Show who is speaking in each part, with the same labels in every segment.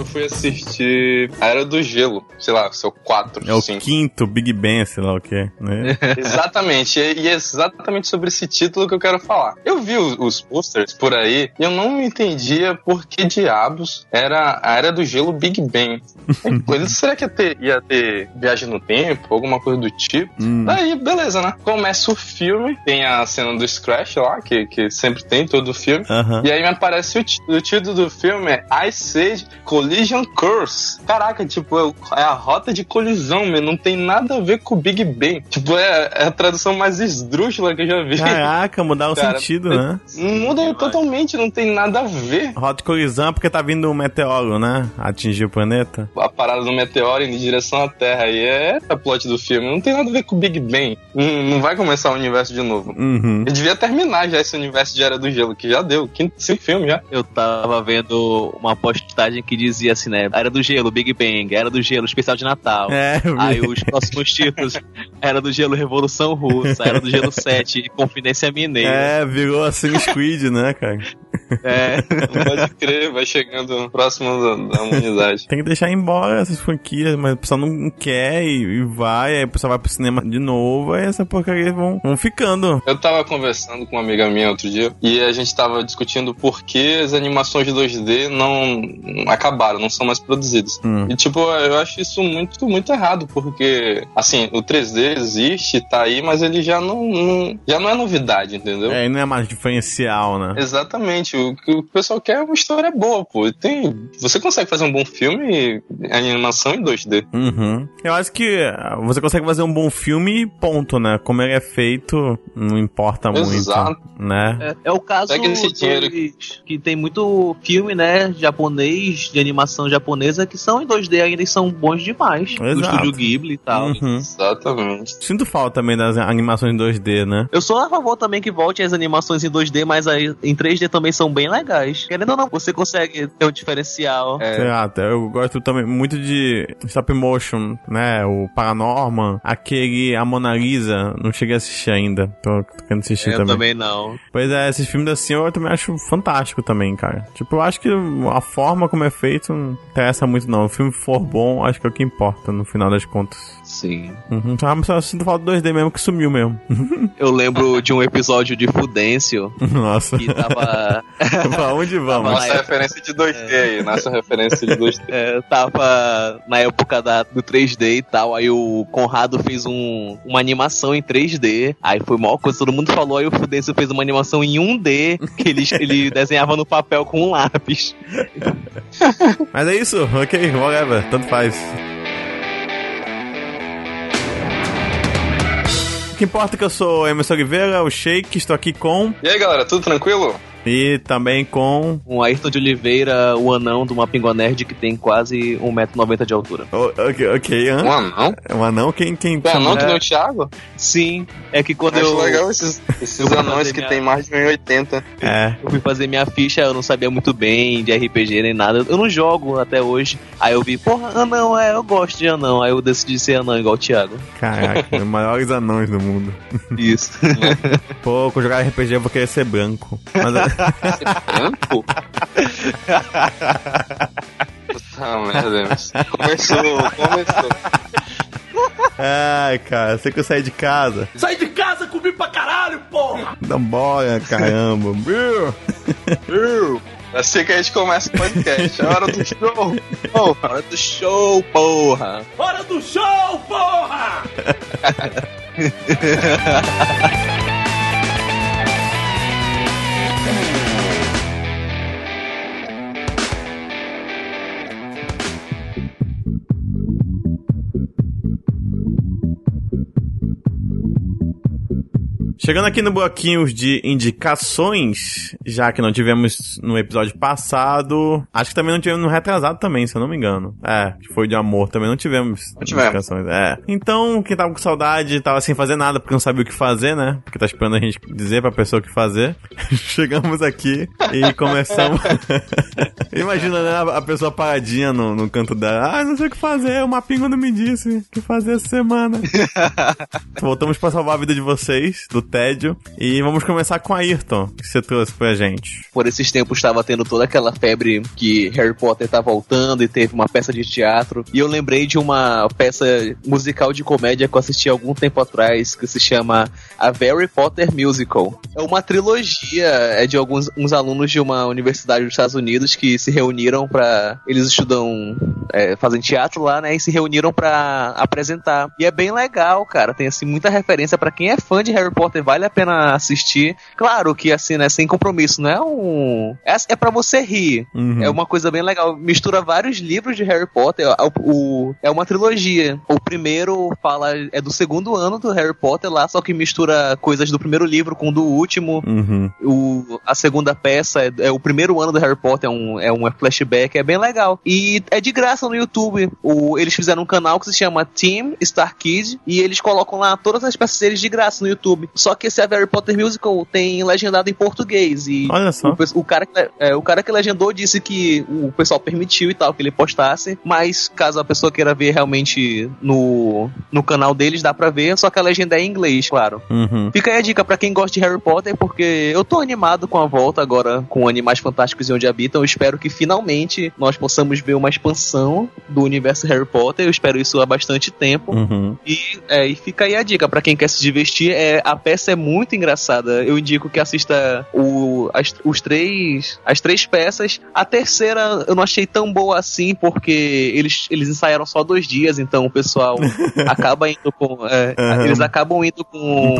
Speaker 1: eu fui assistir a Era do Gelo, sei lá, seu 4,
Speaker 2: É o quinto Big Bang, sei lá o que, né?
Speaker 1: Exatamente, e é exatamente sobre esse título que eu quero falar. Eu vi os, os posters por aí e eu não entendia por que diabos era a Era do Gelo Big Bang. Ele, será que ia ter, ia ter viagem no tempo, alguma coisa do tipo?
Speaker 2: Hum.
Speaker 1: Daí, beleza, né? Começa o filme, tem a cena do Scratch lá, que, que sempre tem em todo o filme.
Speaker 2: Aham.
Speaker 1: E aí me aparece o, o título do filme é Ice Age Collision Course. Caraca, tipo, é, é a rota de colisão, meu. Não tem nada a ver com o Big Bang. Tipo, é, é a tradução mais esdrúxula que eu já vi.
Speaker 2: Caraca, mudar o
Speaker 1: Cara,
Speaker 2: sentido, né?
Speaker 1: Muda totalmente, não tem nada a ver.
Speaker 2: Rota de colisão é porque tá vindo um meteoro, né? Atingir o planeta.
Speaker 1: A parada do meteoro indo em direção à Terra. E é a plot do filme. Não tem nada a ver com o Big Bang. Não, não vai começar o universo de novo.
Speaker 2: Uhum.
Speaker 1: Ele devia terminar já esse universo de Era do Gelo, que já deu. Quinto, cinco filmes já.
Speaker 3: Eu tava vendo uma postagem que dizia assim, né? Era do Gelo, Big Bang, Era do Gelo, especial de Natal.
Speaker 2: É.
Speaker 3: Aí os próximos títulos, Era do Gelo, Revolução Russa, Era do Gelo 7, Confidência Mineira.
Speaker 2: É, virou assim Squid, né, cara?
Speaker 3: É.
Speaker 1: Pode crer, vai chegando próximo da, da humanidade.
Speaker 2: Tem que deixar embora essas franquias, mas o pessoal não quer e, e vai, aí o pessoal vai pro cinema de novo, aí essa porcaria vão, vão ficando.
Speaker 1: Eu tava conversando com uma amiga minha outro dia e a gente tava discutindo por que as animações 2D não não não são mais produzidas.
Speaker 2: Hum.
Speaker 1: E tipo, eu acho isso muito, muito errado, porque assim, o 3D existe, tá aí, mas ele já não, não- já não é novidade, entendeu?
Speaker 2: É, e não é mais diferencial, né?
Speaker 1: Exatamente, o que o pessoal quer é uma história boa, pô. Tem, você consegue fazer um bom filme em animação em 2D.
Speaker 2: Uhum. Eu acho que você consegue fazer um bom filme e ponto, né? Como ele é feito, não importa
Speaker 1: Exato.
Speaker 2: muito, né?
Speaker 3: É, é o caso dos- que tem muito filme, né, japonês, de animação japonesa, que são em 2D ainda e são bons demais. Do
Speaker 2: Exato.
Speaker 3: estúdio Ghibli e tal.
Speaker 2: Uhum.
Speaker 1: Exatamente.
Speaker 2: Sinto falta também das animações 2D, né?
Speaker 3: Eu sou a favor também que volte as animações em 2D, mas aí em 3D também são bem legais. Querendo ou não, você consegue ter um diferencial.
Speaker 2: Lá, até eu gosto também muito de stop motion, né? O Paranorman, aquele A Mona Lisa, não cheguei a assistir ainda. Tô, tô querendo assistir
Speaker 3: eu
Speaker 2: também.
Speaker 3: também não.
Speaker 2: Pois é, esses filmes assim eu também acho fantástico também, cara. Tipo, eu acho que a forma como é feito não interessa muito não. O filme for bom, acho que é o que importa no final das contas.
Speaker 3: Sim.
Speaker 2: Uhum. Só, só sinto falta do 2D mesmo que sumiu mesmo.
Speaker 3: Eu lembro de um episódio de Fudêncio
Speaker 2: Nossa.
Speaker 3: que tava.
Speaker 2: pra onde vamos?
Speaker 1: Nossa referência de 2D aí, nossa referência de 2D.
Speaker 3: É, tava na época da, do 3D e tal, aí o Conrado fez um, uma animação em 3D, aí foi maior coisa, todo mundo falou, aí o Fudêncio fez uma animação em 1D, que ele, ele desenhava no papel com um lápis.
Speaker 2: Mas é isso, ok, whatever, tanto faz. Que importa que eu sou Emerson Oliveira, o Shake, estou aqui com.
Speaker 1: E aí galera, tudo tranquilo?
Speaker 2: E também com.
Speaker 3: Um Ayrton de Oliveira, o anão do Mapingo Nerd, que tem quase 1,90m de altura.
Speaker 2: Oh, ok, ok, hã?
Speaker 1: Um anão?
Speaker 2: É um anão? Quem, quem
Speaker 1: Tem anão que
Speaker 3: É.
Speaker 1: nem o Thiago?
Speaker 3: Sim, é que quando
Speaker 1: Acho
Speaker 3: eu,
Speaker 1: legal esses, esses anões que
Speaker 3: minha-
Speaker 1: tem mais de 1,80.
Speaker 2: É.
Speaker 3: eu fui fazer minha ficha, eu não sabia muito bem de RPG nem nada. Eu não jogo até hoje. Aí eu vi, porra, anão, é, eu gosto de anão. Aí eu decidi ser anão igual o Thiago.
Speaker 2: Caraca, os maiores anões do mundo.
Speaker 3: Isso.
Speaker 2: Pô, com jogar RPG eu vou querer ser branco. Mas,
Speaker 1: Branco? Puta merda, começou, começou.
Speaker 2: ai, cara, você que eu saí de casa.
Speaker 4: Sai de casa, comi pra caralho, porra!
Speaker 2: Vambora, caramba. Brrr.
Speaker 1: Assim que a gente começa o podcast. É hora do show. Oh,
Speaker 3: Hora do show, porra!
Speaker 4: Hora do show, porra!
Speaker 2: Chegando aqui no bloquinho de indicações, já que não tivemos no episódio passado, acho que também não tivemos no retrasado também, se eu não me engano. É, que foi de amor, também não tivemos
Speaker 1: Não tivemos.
Speaker 2: indicações. É. Então, quem tava com saudade, tava sem fazer nada, porque não sabia o que fazer, né? Porque tá esperando a gente dizer pra pessoa o que fazer. Chegamos aqui e começamos... Imagina, né, a- pessoa paradinha no, no canto dela. Ah, não sei o que fazer, o Mapingo não me disse o que fazer essa semana. Voltamos pra salvar a vida de vocês, do do tédio. E vamos começar com a Ayrton, que você trouxe pra gente.
Speaker 3: Por esses tempos estava tendo toda aquela febre que Harry Potter tá voltando e teve uma peça de teatro. E eu lembrei de uma peça musical de comédia que eu assisti há algum tempo atrás, que se chama A Harry Potter Musical. É uma trilogia, é de alguns uns alunos de uma universidade dos Estados Unidos que se reuniram para Eles estudam, é, fazem teatro lá, né? E se reuniram para apresentar. E é bem legal, cara. Tem assim muita referência para quem é fã de Harry Potter, vale a pena assistir. Claro que assim, né, sem compromisso, não é um é, é para você rir.
Speaker 2: Uhum.
Speaker 3: É uma coisa bem legal. Mistura vários livros de Harry Potter. É, o, o- é uma trilogia. O primeiro fala é do segundo ano do Harry Potter lá, só que mistura coisas do primeiro livro com do último.
Speaker 2: Uhum.
Speaker 3: O, a segunda peça é, é o primeiro ano do Harry Potter, é um, é um flashback, é bem legal. E é de graça no YouTube. O, eles fizeram um canal que se chama Team Star Kid e eles colocam lá todas as peças deles de graça no YouTube. Só que esse Harry Potter Musical tem legendado em português e
Speaker 2: Olha só.
Speaker 3: o, o cara, que- é, o cara que legendou disse que o pessoal permitiu e tal, que ele postasse, mas caso a pessoa queira ver realmente no, no canal deles, dá pra ver, só que a legenda é em inglês, claro.
Speaker 2: Uhum.
Speaker 3: Fica aí a dica pra quem gosta de Harry Potter, porque eu tô animado com a volta agora com Animais Fantásticos e Onde Habitam. Eu espero que finalmente nós possamos ver uma expansão do universo Harry Potter. Eu espero isso há bastante tempo.
Speaker 2: Uhum.
Speaker 3: E, é, e fica aí a dica pra quem quer se divertir. É, a peça é muito engraçada. Eu indico que assista o, as, os três, as três peças. A terceira eu não achei tão boa assim, porque eles, eles ensaiaram só dois dias, então o pessoal acaba indo com. é,
Speaker 2: Aham.
Speaker 3: Eles acabam indo com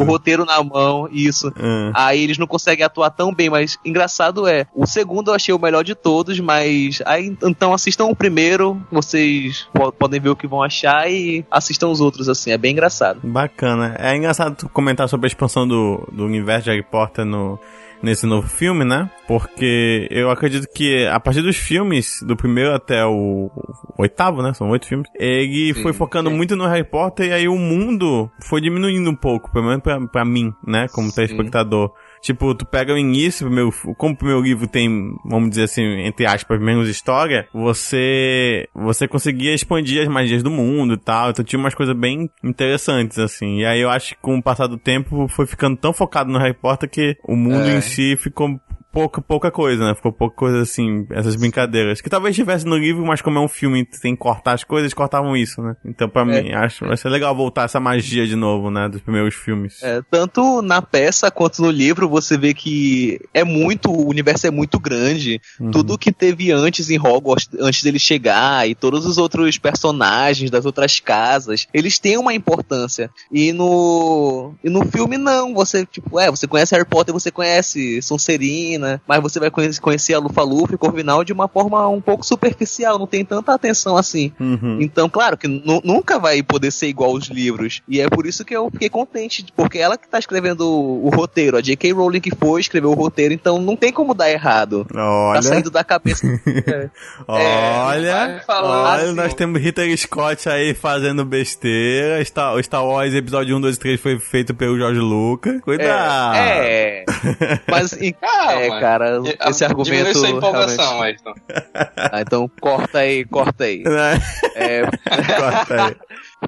Speaker 3: o roteiro na mão, isso.
Speaker 2: Ah.
Speaker 3: Aí eles não conseguem atuar tão bem, mas engraçado é, o segundo eu achei o melhor de todos, mas aí então assistam o primeiro, vocês po- podem ver o que vão achar e assistam os outros assim, é bem engraçado.
Speaker 2: Bacana. É engraçado tu comentar sobre a expansão do, do universo de Harry Potter no, nesse novo filme, né? Porque eu acredito que a partir dos filmes, do primeiro até o, o oitavo, né? São oito filmes. Ele
Speaker 3: Sim,
Speaker 2: foi focando
Speaker 3: sim.
Speaker 2: muito no Harry Potter e aí o mundo foi diminuindo um pouco, pelo menos pra, pra mim, né? Como
Speaker 3: Sim.
Speaker 2: telespectador. Tipo, tu pega o início, primeiro, como o primeiro livro tem, vamos dizer assim, entre aspas, menos história, você você conseguia expandir as magias do mundo e tal, então tinha umas coisas bem interessantes, assim. E aí eu acho que com o passar do tempo foi ficando tão focado no Harry Potter que o mundo
Speaker 3: É.
Speaker 2: em si ficou pouca, pouca coisa, né? Ficou pouca coisa assim, essas brincadeiras. Que talvez tivesse no livro, mas como é um filme tem que cortar as coisas, eles cortavam isso, né? Então pra mim, acho vai ser legal voltar essa magia de novo, né? Dos primeiros filmes.
Speaker 3: É, tanto na peça quanto no livro você vê que é muito, o universo é muito grande.
Speaker 2: Uhum.
Speaker 3: Tudo que teve antes em Hogwarts, antes dele chegar, e todos os outros personagens das outras casas, eles têm uma importância. E no, e no filme não, você, tipo, é, você conhece Harry Potter, você conhece Sonserina, mas você vai conhecer, a Lufa-Lufa e Corvinal de uma forma um pouco superficial, não tem tanta atenção assim.
Speaker 2: Uhum.
Speaker 3: Então, claro que nu- nunca vai poder ser igual aos livros. E é por isso que eu fiquei contente, porque ela que tá escrevendo o, o roteiro, a J.K. Rowling que foi, escreveu o roteiro, então não tem como dar errado. Tá
Speaker 2: Olha,
Speaker 3: saindo da cabeça. É.
Speaker 2: olha,
Speaker 1: falar
Speaker 2: olha,
Speaker 1: assim.
Speaker 2: nós temos Hitler Scott aí fazendo besteira. Star, Star Wars episódio 1, 2 e 3 foi feito pelo George Lucas. Cuidado.
Speaker 3: É. Mas, em-
Speaker 1: Calma.
Speaker 3: é, cara,
Speaker 1: E-
Speaker 3: esse argumento.
Speaker 1: Diminui sua empolgação,
Speaker 3: realmente-
Speaker 1: Ayrton.
Speaker 3: Ah, então corta aí, corta aí.
Speaker 2: Né?
Speaker 3: É,
Speaker 2: Corta aí.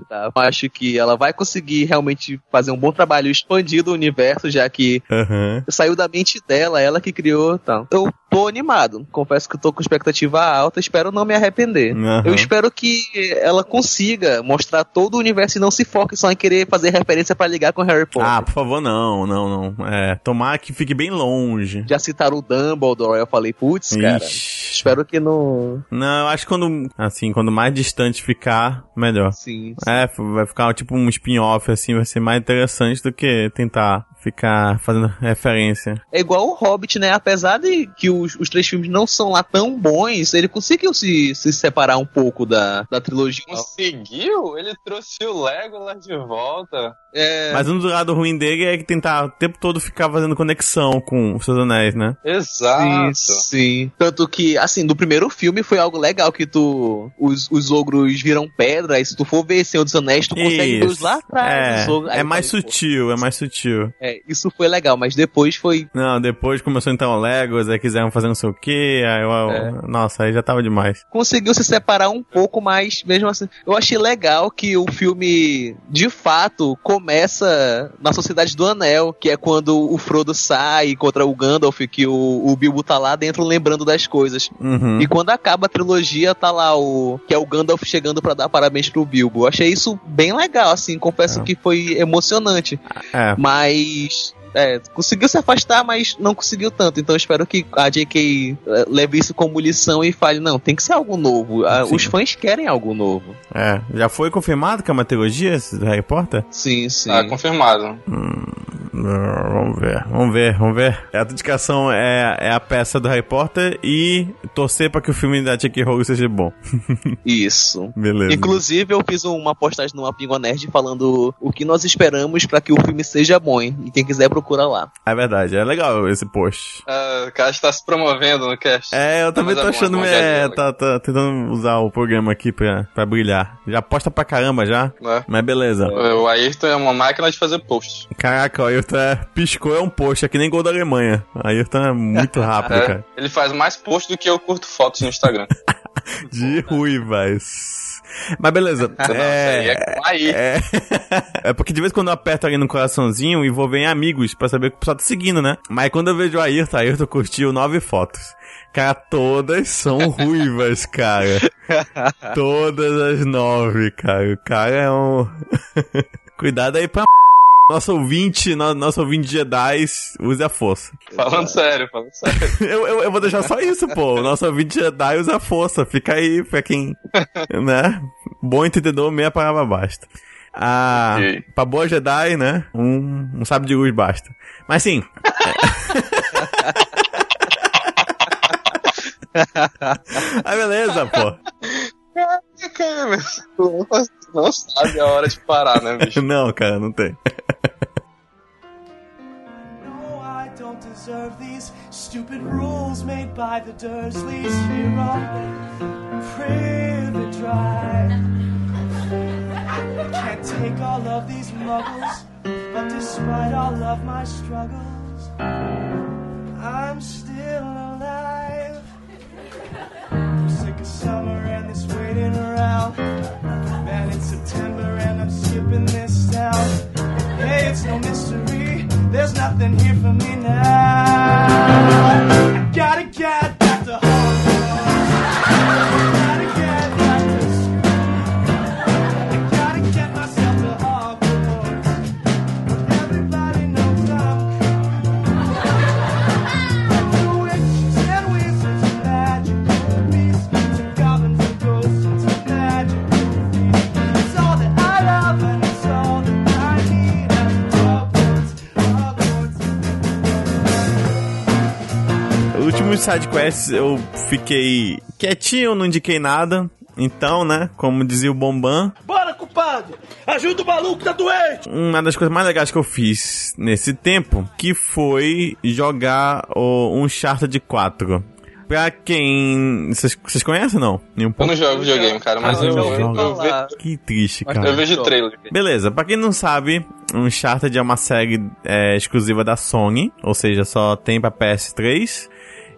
Speaker 3: tá, eu acho que ela vai conseguir realmente fazer um bom trabalho expandindo o universo, já que
Speaker 2: Aham.
Speaker 3: saiu da mente dela, ela que criou, tá. Eu tô animado. Confesso que eu tô com expectativa alta, espero não me arrepender.
Speaker 2: Aham.
Speaker 3: Eu espero que ela consiga mostrar todo o universo e não se foque só em querer fazer referência pra ligar com Harry Potter.
Speaker 2: Ah, por favor, não, não, não. É, tomar que fique bem longe.
Speaker 3: Já citaram o Dumbledore, eu falei, putz, cara. Espero que não.
Speaker 2: Não, eu acho que quando, assim, quando mais distante ficar, melhor.
Speaker 3: Sim.
Speaker 2: É, vai ficar tipo um spin-off, assim, vai ser mais interessante do que tentar ficar fazendo referência.
Speaker 3: É igual o Hobbit, né? Apesar de que os, os três filmes não são lá tão bons, ele conseguiu se, se separar um pouco da, da trilogia.
Speaker 1: Conseguiu? Ele trouxe o Legolas de volta.
Speaker 3: É,
Speaker 2: Mas um do lado ruim dele é que tentar o tempo todo ficar fazendo conexão com os seus anéis, né?
Speaker 1: Exato.
Speaker 3: Sim, sim. Tanto que, assim, no primeiro filme foi algo legal que tu. Os, os ogros viram pedra, e se tu for ver Senhor dos Anéis, tu consegue ver os lá atrás.
Speaker 2: É,
Speaker 3: os ogros. Aí
Speaker 2: é mais
Speaker 3: falei, pô,
Speaker 2: sutil, é mais sutil.
Speaker 3: É, isso foi legal, mas depois foi.
Speaker 2: Não, depois começou então o Legos, aí quiseram fazer não sei o que, aí eu,
Speaker 3: É.
Speaker 2: Nossa, aí já tava demais.
Speaker 3: Conseguiu se separar um pouco, mas mesmo assim. Eu achei legal que o filme, de fato, começa na Sociedade do Anel, que é quando o Frodo sai contra o Gandalf, que o, o Bilbo tá lá dentro lembrando das coisas.
Speaker 2: Uhum.
Speaker 3: E quando acaba a trilogia, tá lá o. que é o Gandalf chegando pra dar parabéns pro Bilbo. Eu achei isso bem legal, assim. Confesso
Speaker 2: É.
Speaker 3: que foi emocionante.
Speaker 2: É,
Speaker 3: Mas. peace. É, conseguiu se afastar, mas não conseguiu tanto. Então eu espero que a J.K. eh, leve isso como lição e fale: não, tem que ser algo novo. Ah,
Speaker 2: Sim.
Speaker 3: Os fãs querem algo novo.
Speaker 2: é. Já foi confirmado que é uma trilogia do Harry Potter?
Speaker 3: Sim, sim.
Speaker 1: Tá confirmado.
Speaker 2: Hum, Vamos ver, vamos ver, vamos ver. A dedicação é, é a peça do Harry Potter e torcer pra que o filme da J.K. Rowling seja bom.
Speaker 3: Isso.
Speaker 2: Beleza.
Speaker 3: Inclusive, eu fiz uma postagem no Pingo Nerd falando o que nós esperamos pra que o filme seja bom. hein? E quem quiser procura lá.
Speaker 2: É verdade, é legal esse post.
Speaker 1: Ah, o cara está se promovendo no cast.
Speaker 2: É, eu também
Speaker 1: Mas
Speaker 2: tô
Speaker 1: é bom,
Speaker 2: achando.
Speaker 1: é bom,
Speaker 2: É, tá, tá tentando usar o programa aqui pra, pra brilhar. Já posta pra caramba já,
Speaker 1: Né?
Speaker 2: mas beleza.
Speaker 1: O Ayrton é uma máquina de fazer posts.
Speaker 2: Caraca, o Ayrton é, piscou é um post, é que nem gol da Alemanha. O Ayrton é muito rápido,
Speaker 1: É,
Speaker 2: cara.
Speaker 1: ele faz mais posts do que eu curto fotos no Instagram.
Speaker 2: De ruivas. Mas beleza.
Speaker 1: Não, é com aí.
Speaker 2: É, é porque de vez em quando eu aperto ali no coraçãozinho e vou ver em amigos pra saber que o pessoal tá seguindo, né? Mas quando eu vejo o Ayrton, Ayrton curtiu nove fotos. Cara, todas são ruivas, cara. Todas as nove, cara. O cara é um. Cuidado aí pra. Nosso ouvinte, no- nosso ouvinte Jedi, use a força.
Speaker 1: Falando sério, falando sério.
Speaker 2: Eu, eu, eu vou deixar só isso, pô. O nosso ouvinte Jedi usa a força. Fica aí pra quem. né? Bom entendedor, meia palavra basta. Ah,
Speaker 1: Ok.
Speaker 2: pra boa Jedi, né? Um, um sábio de luz basta. Mas sim. ah, beleza, pô.
Speaker 1: Cara, mas tu não sabe a hora de parar, né, bicho?
Speaker 2: Não, cara, não tem.
Speaker 5: Deserve these stupid rules made by the Dursleys here on Privet Drive. Can't take all of these muggles, but despite all of my struggles, I'm still alive. I'm sick of summer this waiting around. Man, it's September and I'm skipping this town. Hey, it's no mystery. There's nothing here for me now.
Speaker 2: Sidequests eu fiquei quietinho, não indiquei nada. Então, né, como dizia o Bombam,
Speaker 4: Bora, culpado! Ajuda o maluco que tá doente!
Speaker 2: uma das coisas mais legais que eu fiz nesse tempo, que foi jogar o Uncharted 4. Pra quem... Vocês vocês conhecem ou não? Nenhum
Speaker 1: Eu não jogo videogame, cara, mas
Speaker 2: Ah,
Speaker 1: eu, eu,
Speaker 2: joga?
Speaker 1: eu,
Speaker 2: Que triste, cara.
Speaker 1: eu vejo trailer.
Speaker 2: Beleza, pra quem não sabe, Uncharted é uma série é, exclusiva da Sony, ou seja, só tem pra PS3.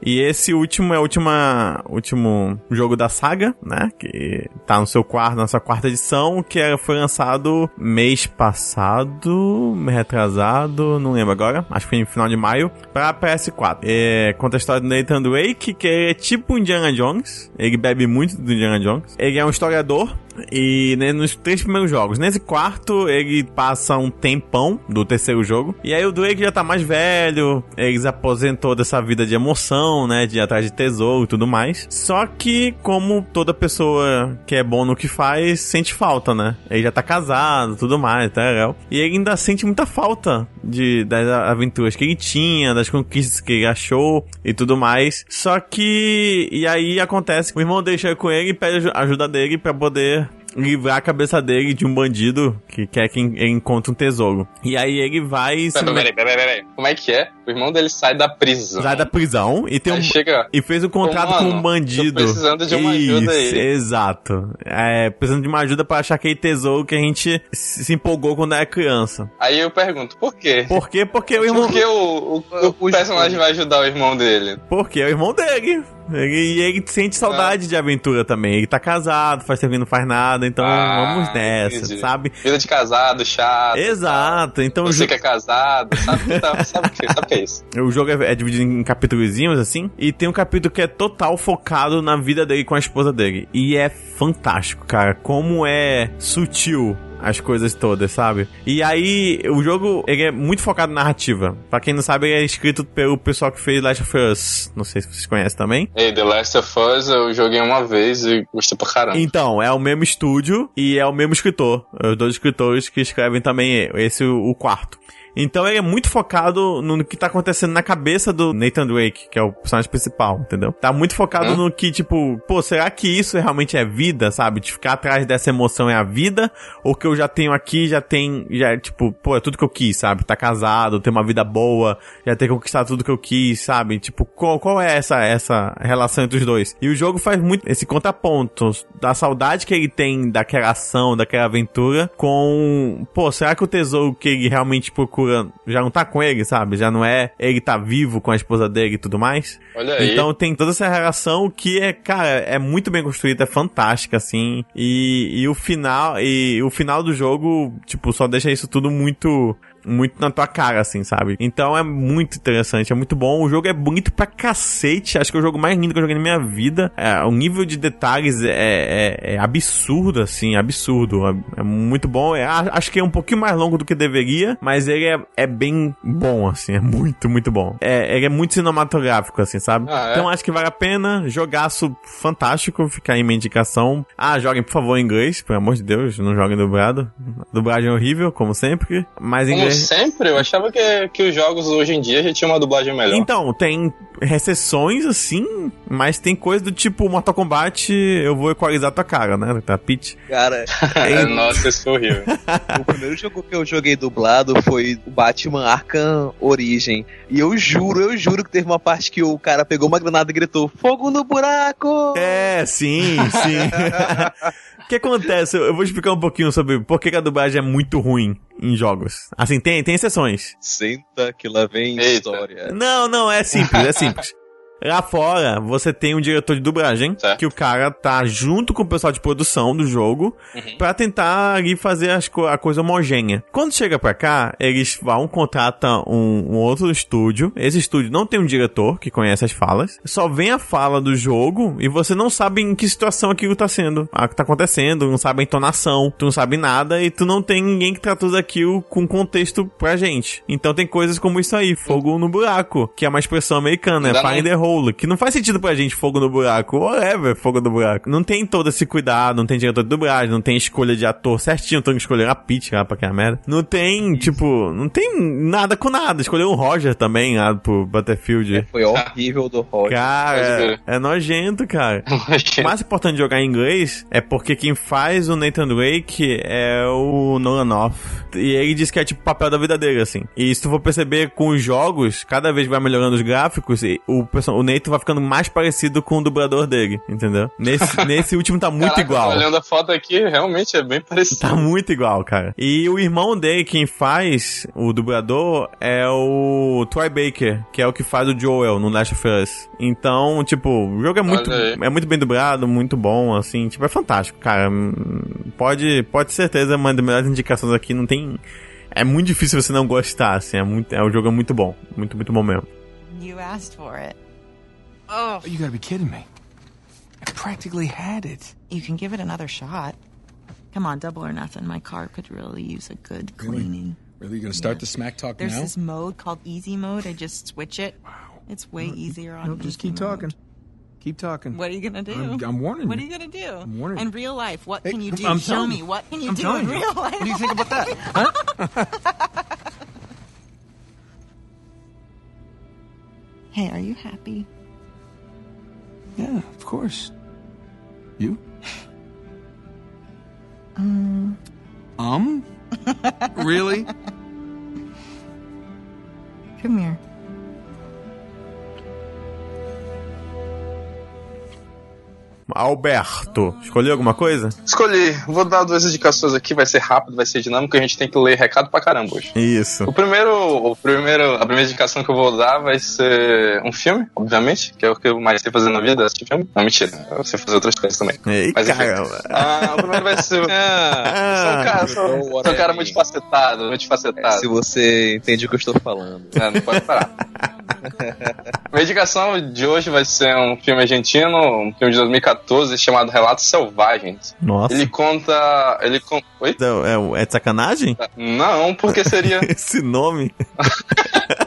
Speaker 2: E esse último é o última, último jogo da saga, né? Que tá no seu quarto, na sua quarta edição, que é- foi lançado mês passado, retrasado, não lembro agora, acho que foi no final de maio, pra PS4. É, conta a história do Nathan Drake, que é tipo Indiana Jones, ele bebe muito do Indiana Jones. Ele é um historiador, e né, nos três primeiros jogos. Nesse quarto, ele passa um tempão do terceiro jogo. E aí o Drake já tá mais velho. Ele se aposentou dessa vida de emoção, né? De ir atrás de tesouro e tudo mais. Só que, como toda pessoa que é bom no que faz, sente falta, né? Ele já tá casado, tudo mais, tá legal. E ele ainda sente muita falta de, das aventuras que ele tinha, das conquistas que ele achou e tudo mais. Só que. E aí acontece que o irmão deixa com ele e pede aju- ajuda dele pra poder livrar a cabeça dele de um bandido que quer que encontre um tesouro. E aí ele vai. se
Speaker 1: peraí, peraí, peraí. Como é que é? O irmão dele sai da prisão.
Speaker 2: Sai da prisão e tem
Speaker 1: Aí
Speaker 2: um.
Speaker 1: chega.
Speaker 2: E fez um contrato
Speaker 1: Ô, mano,
Speaker 2: com um bandido.
Speaker 1: tô precisando de uma ajuda
Speaker 2: Isso,
Speaker 1: aí.
Speaker 2: Exato. É, precisando de uma ajuda pra achar aquele tesouro que a gente se empolgou quando era criança.
Speaker 1: Aí eu pergunto, por quê?
Speaker 2: Por quê? Porque o irmão.
Speaker 1: Por que o, o, o
Speaker 3: Os-
Speaker 1: personagem vai ajudar o irmão dele?
Speaker 2: Porque é o irmão dele. Ele- E ele sente saudade de aventura também. Ele tá casado, faz tempo que não faz nada, então
Speaker 1: Ah,
Speaker 2: vamos nessa,
Speaker 1: entendi.
Speaker 2: sabe?
Speaker 1: Vida de casado, chato.
Speaker 2: Exato. Então o
Speaker 1: Você
Speaker 2: jo-
Speaker 1: que é casado, sabe, tá- sabe, o que, sabe o que é?
Speaker 2: O jogo é, é dividido em capítulozinhos, assim, e tem um capítulo que é total focado na vida dele com a esposa dele. E é fantástico, cara. Como é sutil as coisas todas, sabe? E aí, o jogo, ele é muito focado na narrativa. Pra quem não sabe, ele é escrito pelo pessoal que fez Last of Us. Não sei se vocês conhecem também.
Speaker 1: Ei, The Last of Us eu joguei uma vez e gostei pra caramba.
Speaker 2: Então, é o mesmo estúdio e é o mesmo escritor. Os dois escritores que escrevem também esse, o quarto. Então ele é muito focado no que tá acontecendo na cabeça do Nathan Drake, que é o personagem principal, entendeu? Tá muito focado
Speaker 1: Hum?
Speaker 2: no que, tipo, pô, será que isso realmente é vida, sabe? De ficar atrás dessa emoção é a vida? Ou que eu já tenho aqui, já tem, já, tipo, pô, é tudo que eu quis, sabe? Tá casado, ter uma vida boa, já ter conquistado tudo que eu quis, sabe? Tipo, qual, qual é essa, essa relação entre os dois? E o jogo faz muito esse contraponto da saudade que ele tem daquela ação, daquela aventura, com, pô, será que o tesouro que ele realmente procura já não tá com ele, sabe? Já não é ele tá vivo com a esposa dele e tudo mais?
Speaker 1: Olha aí.
Speaker 2: Então tem toda essa relação que é, cara, é muito bem construída, é fantástica, assim. E, e o final, e o final do jogo, tipo, só deixa isso tudo muito muito na tua cara, assim, sabe? Então é muito interessante, é muito bom. O jogo é bonito pra cacete. Acho que é o jogo mais lindo que eu joguei na minha vida. É, o nível de detalhes é, é- é absurdo, assim, absurdo. É, é muito bom. É, acho que é um pouquinho mais longo do que deveria, mas ele é, é bem bom, assim, é muito, muito bom. É, ele é muito cinematográfico, assim, sabe?
Speaker 1: Ah?
Speaker 2: Então acho que vale a pena. Jogaço fantástico, fica aí minha indicação. Ah, joguem, por favor, em inglês, pelo amor de Deus, não joguem dublado. Dublagem é horrível, como sempre. Mas em
Speaker 1: Como sempre, eu achava que, que os jogos hoje em dia já tinham uma dublagem melhor.
Speaker 2: Então, tem recessões assim, mas tem coisa do tipo Mortal Kombat, eu vou equalizar tua cara, né? Tá pitch.
Speaker 3: Cara,
Speaker 1: É, Nossa, isso foi horrível.
Speaker 3: o primeiro jogo que eu joguei dublado foi o Batman Arkham Origem. E eu juro, eu juro que teve uma parte que o cara pegou uma granada e gritou: Fogo no buraco!
Speaker 2: É, sim, sim. O que acontece? Eu vou explicar um pouquinho sobre por que a dublagem é muito ruim em jogos. Assim, tem, tem exceções.
Speaker 3: Senta que lá vem
Speaker 1: Eita.
Speaker 3: história.
Speaker 2: Não, não, é simples, é simples. Lá fora, você tem um diretor de dublagem,
Speaker 1: Certo.
Speaker 2: que o cara tá junto com o pessoal de produção do jogo
Speaker 1: Uhum.
Speaker 2: pra tentar ali fazer as co- a coisa homogênea. Quando chega pra cá, eles vão, contratam um, um outro estúdio. Esse estúdio não tem um diretor que conhece as falas. Só vem a fala do jogo e você não sabe em que situação aquilo tá sendo, a que tá acontecendo, não sabe a entonação, tu não sabe nada e tu não tem ninguém que traduz aquilo com contexto pra gente. Então tem coisas como isso aí, fogo no buraco, que é uma expressão americana, é fire the hole, que não faz sentido pra gente fogo no buraco, whatever, fogo no buraco. Não tem todo esse cuidado, não tem diretor de dublagem, não tem escolha de ator certinho, tem que escolher a Peach lá pra que a merda. Não tem, tipo, não tem nada com nada. Escolheu o Roger também lá pro Battlefield.
Speaker 3: Foi horrível do Roger.
Speaker 2: Cara, é, é nojento, cara. O mais importante de jogar em inglês é porque quem faz o Nathan Drake é o Nolan Off. E ele diz que é tipo o papel da vida dele, assim. E se tu for perceber com os jogos, cada vez que vai melhorando os gráficos, e o, person- o Nathan vai ficando mais parecido com o dublador dele, entendeu? Nesse, nesse último tá muito
Speaker 1: Caraca,
Speaker 2: igual.
Speaker 1: Olhando a foto aqui, realmente é bem parecido.
Speaker 2: Tá muito igual, cara. E o irmão dele, quem faz o dublador, é o Troy Baker, que é o que faz o Joel no Last of Us. Então, tipo, o jogo é muito, é muito bem dublado, muito bom, assim, tipo, é fantástico, cara. Pode, pode ter certeza, uma das melhores indicações aqui, não tem... É muito difícil você não gostar, assim, é muito, é, o jogo é muito bom, muito, muito bom mesmo.
Speaker 6: You asked for it. Oh,
Speaker 7: You gotta be kidding me. I practically had it.
Speaker 6: you can give it another shot. Come on, double or nothing. My car could really use a good
Speaker 7: Really?
Speaker 6: cleaning.
Speaker 7: Really? You gonna start
Speaker 6: Yeah.
Speaker 7: the smack talk
Speaker 6: There's
Speaker 7: now?
Speaker 6: this mode called easy mode. I just switch it.
Speaker 7: Wow.
Speaker 6: It's way easier on
Speaker 7: No, just keep
Speaker 6: mode.
Speaker 7: talking. Keep talking.
Speaker 6: What are you gonna do?
Speaker 7: I'm- I'm warning
Speaker 6: What are you gonna do?
Speaker 7: I'm warning
Speaker 6: In real life, what
Speaker 7: Hey,
Speaker 6: can you do?
Speaker 7: I'm
Speaker 6: Show me.
Speaker 7: you.
Speaker 6: What can you
Speaker 7: I'm
Speaker 6: do in
Speaker 7: you.
Speaker 6: real life?
Speaker 7: What do you think about that?
Speaker 6: Hey, are you happy?
Speaker 7: Yeah, of course. You?
Speaker 6: Um,
Speaker 7: Um? really?
Speaker 6: come here.
Speaker 2: Alberto, escolheu alguma coisa?
Speaker 1: Escolhi. Vou dar duas indicações aqui, vai ser rápido, vai ser dinâmico, a gente tem que ler recado pra caramba hoje.
Speaker 2: Isso.
Speaker 1: O primeiro, o primeiro, a primeira indicação que eu vou dar vai ser um filme, obviamente, que é o que eu mais sei fazer na vida, assistir filme. Não, mentira, eu sei fazer outras coisas também.
Speaker 2: Ei,
Speaker 1: Mas enfim.
Speaker 2: caramba.
Speaker 1: Ah, o primeiro vai ser.
Speaker 3: Ah,
Speaker 1: sou um cara, sou, sou um cara multifacetado, multifacetado.
Speaker 3: se você entende o que eu estou falando.
Speaker 1: É, não pode parar. Minha indicação de hoje vai ser um filme argentino, um filme de 2014 chamado Relatos Selvagens.
Speaker 2: Nossa.
Speaker 1: Ele conta. Ele con... Oi?
Speaker 2: Então, É, é de sacanagem?
Speaker 1: Não, porque seria.
Speaker 2: Esse nome?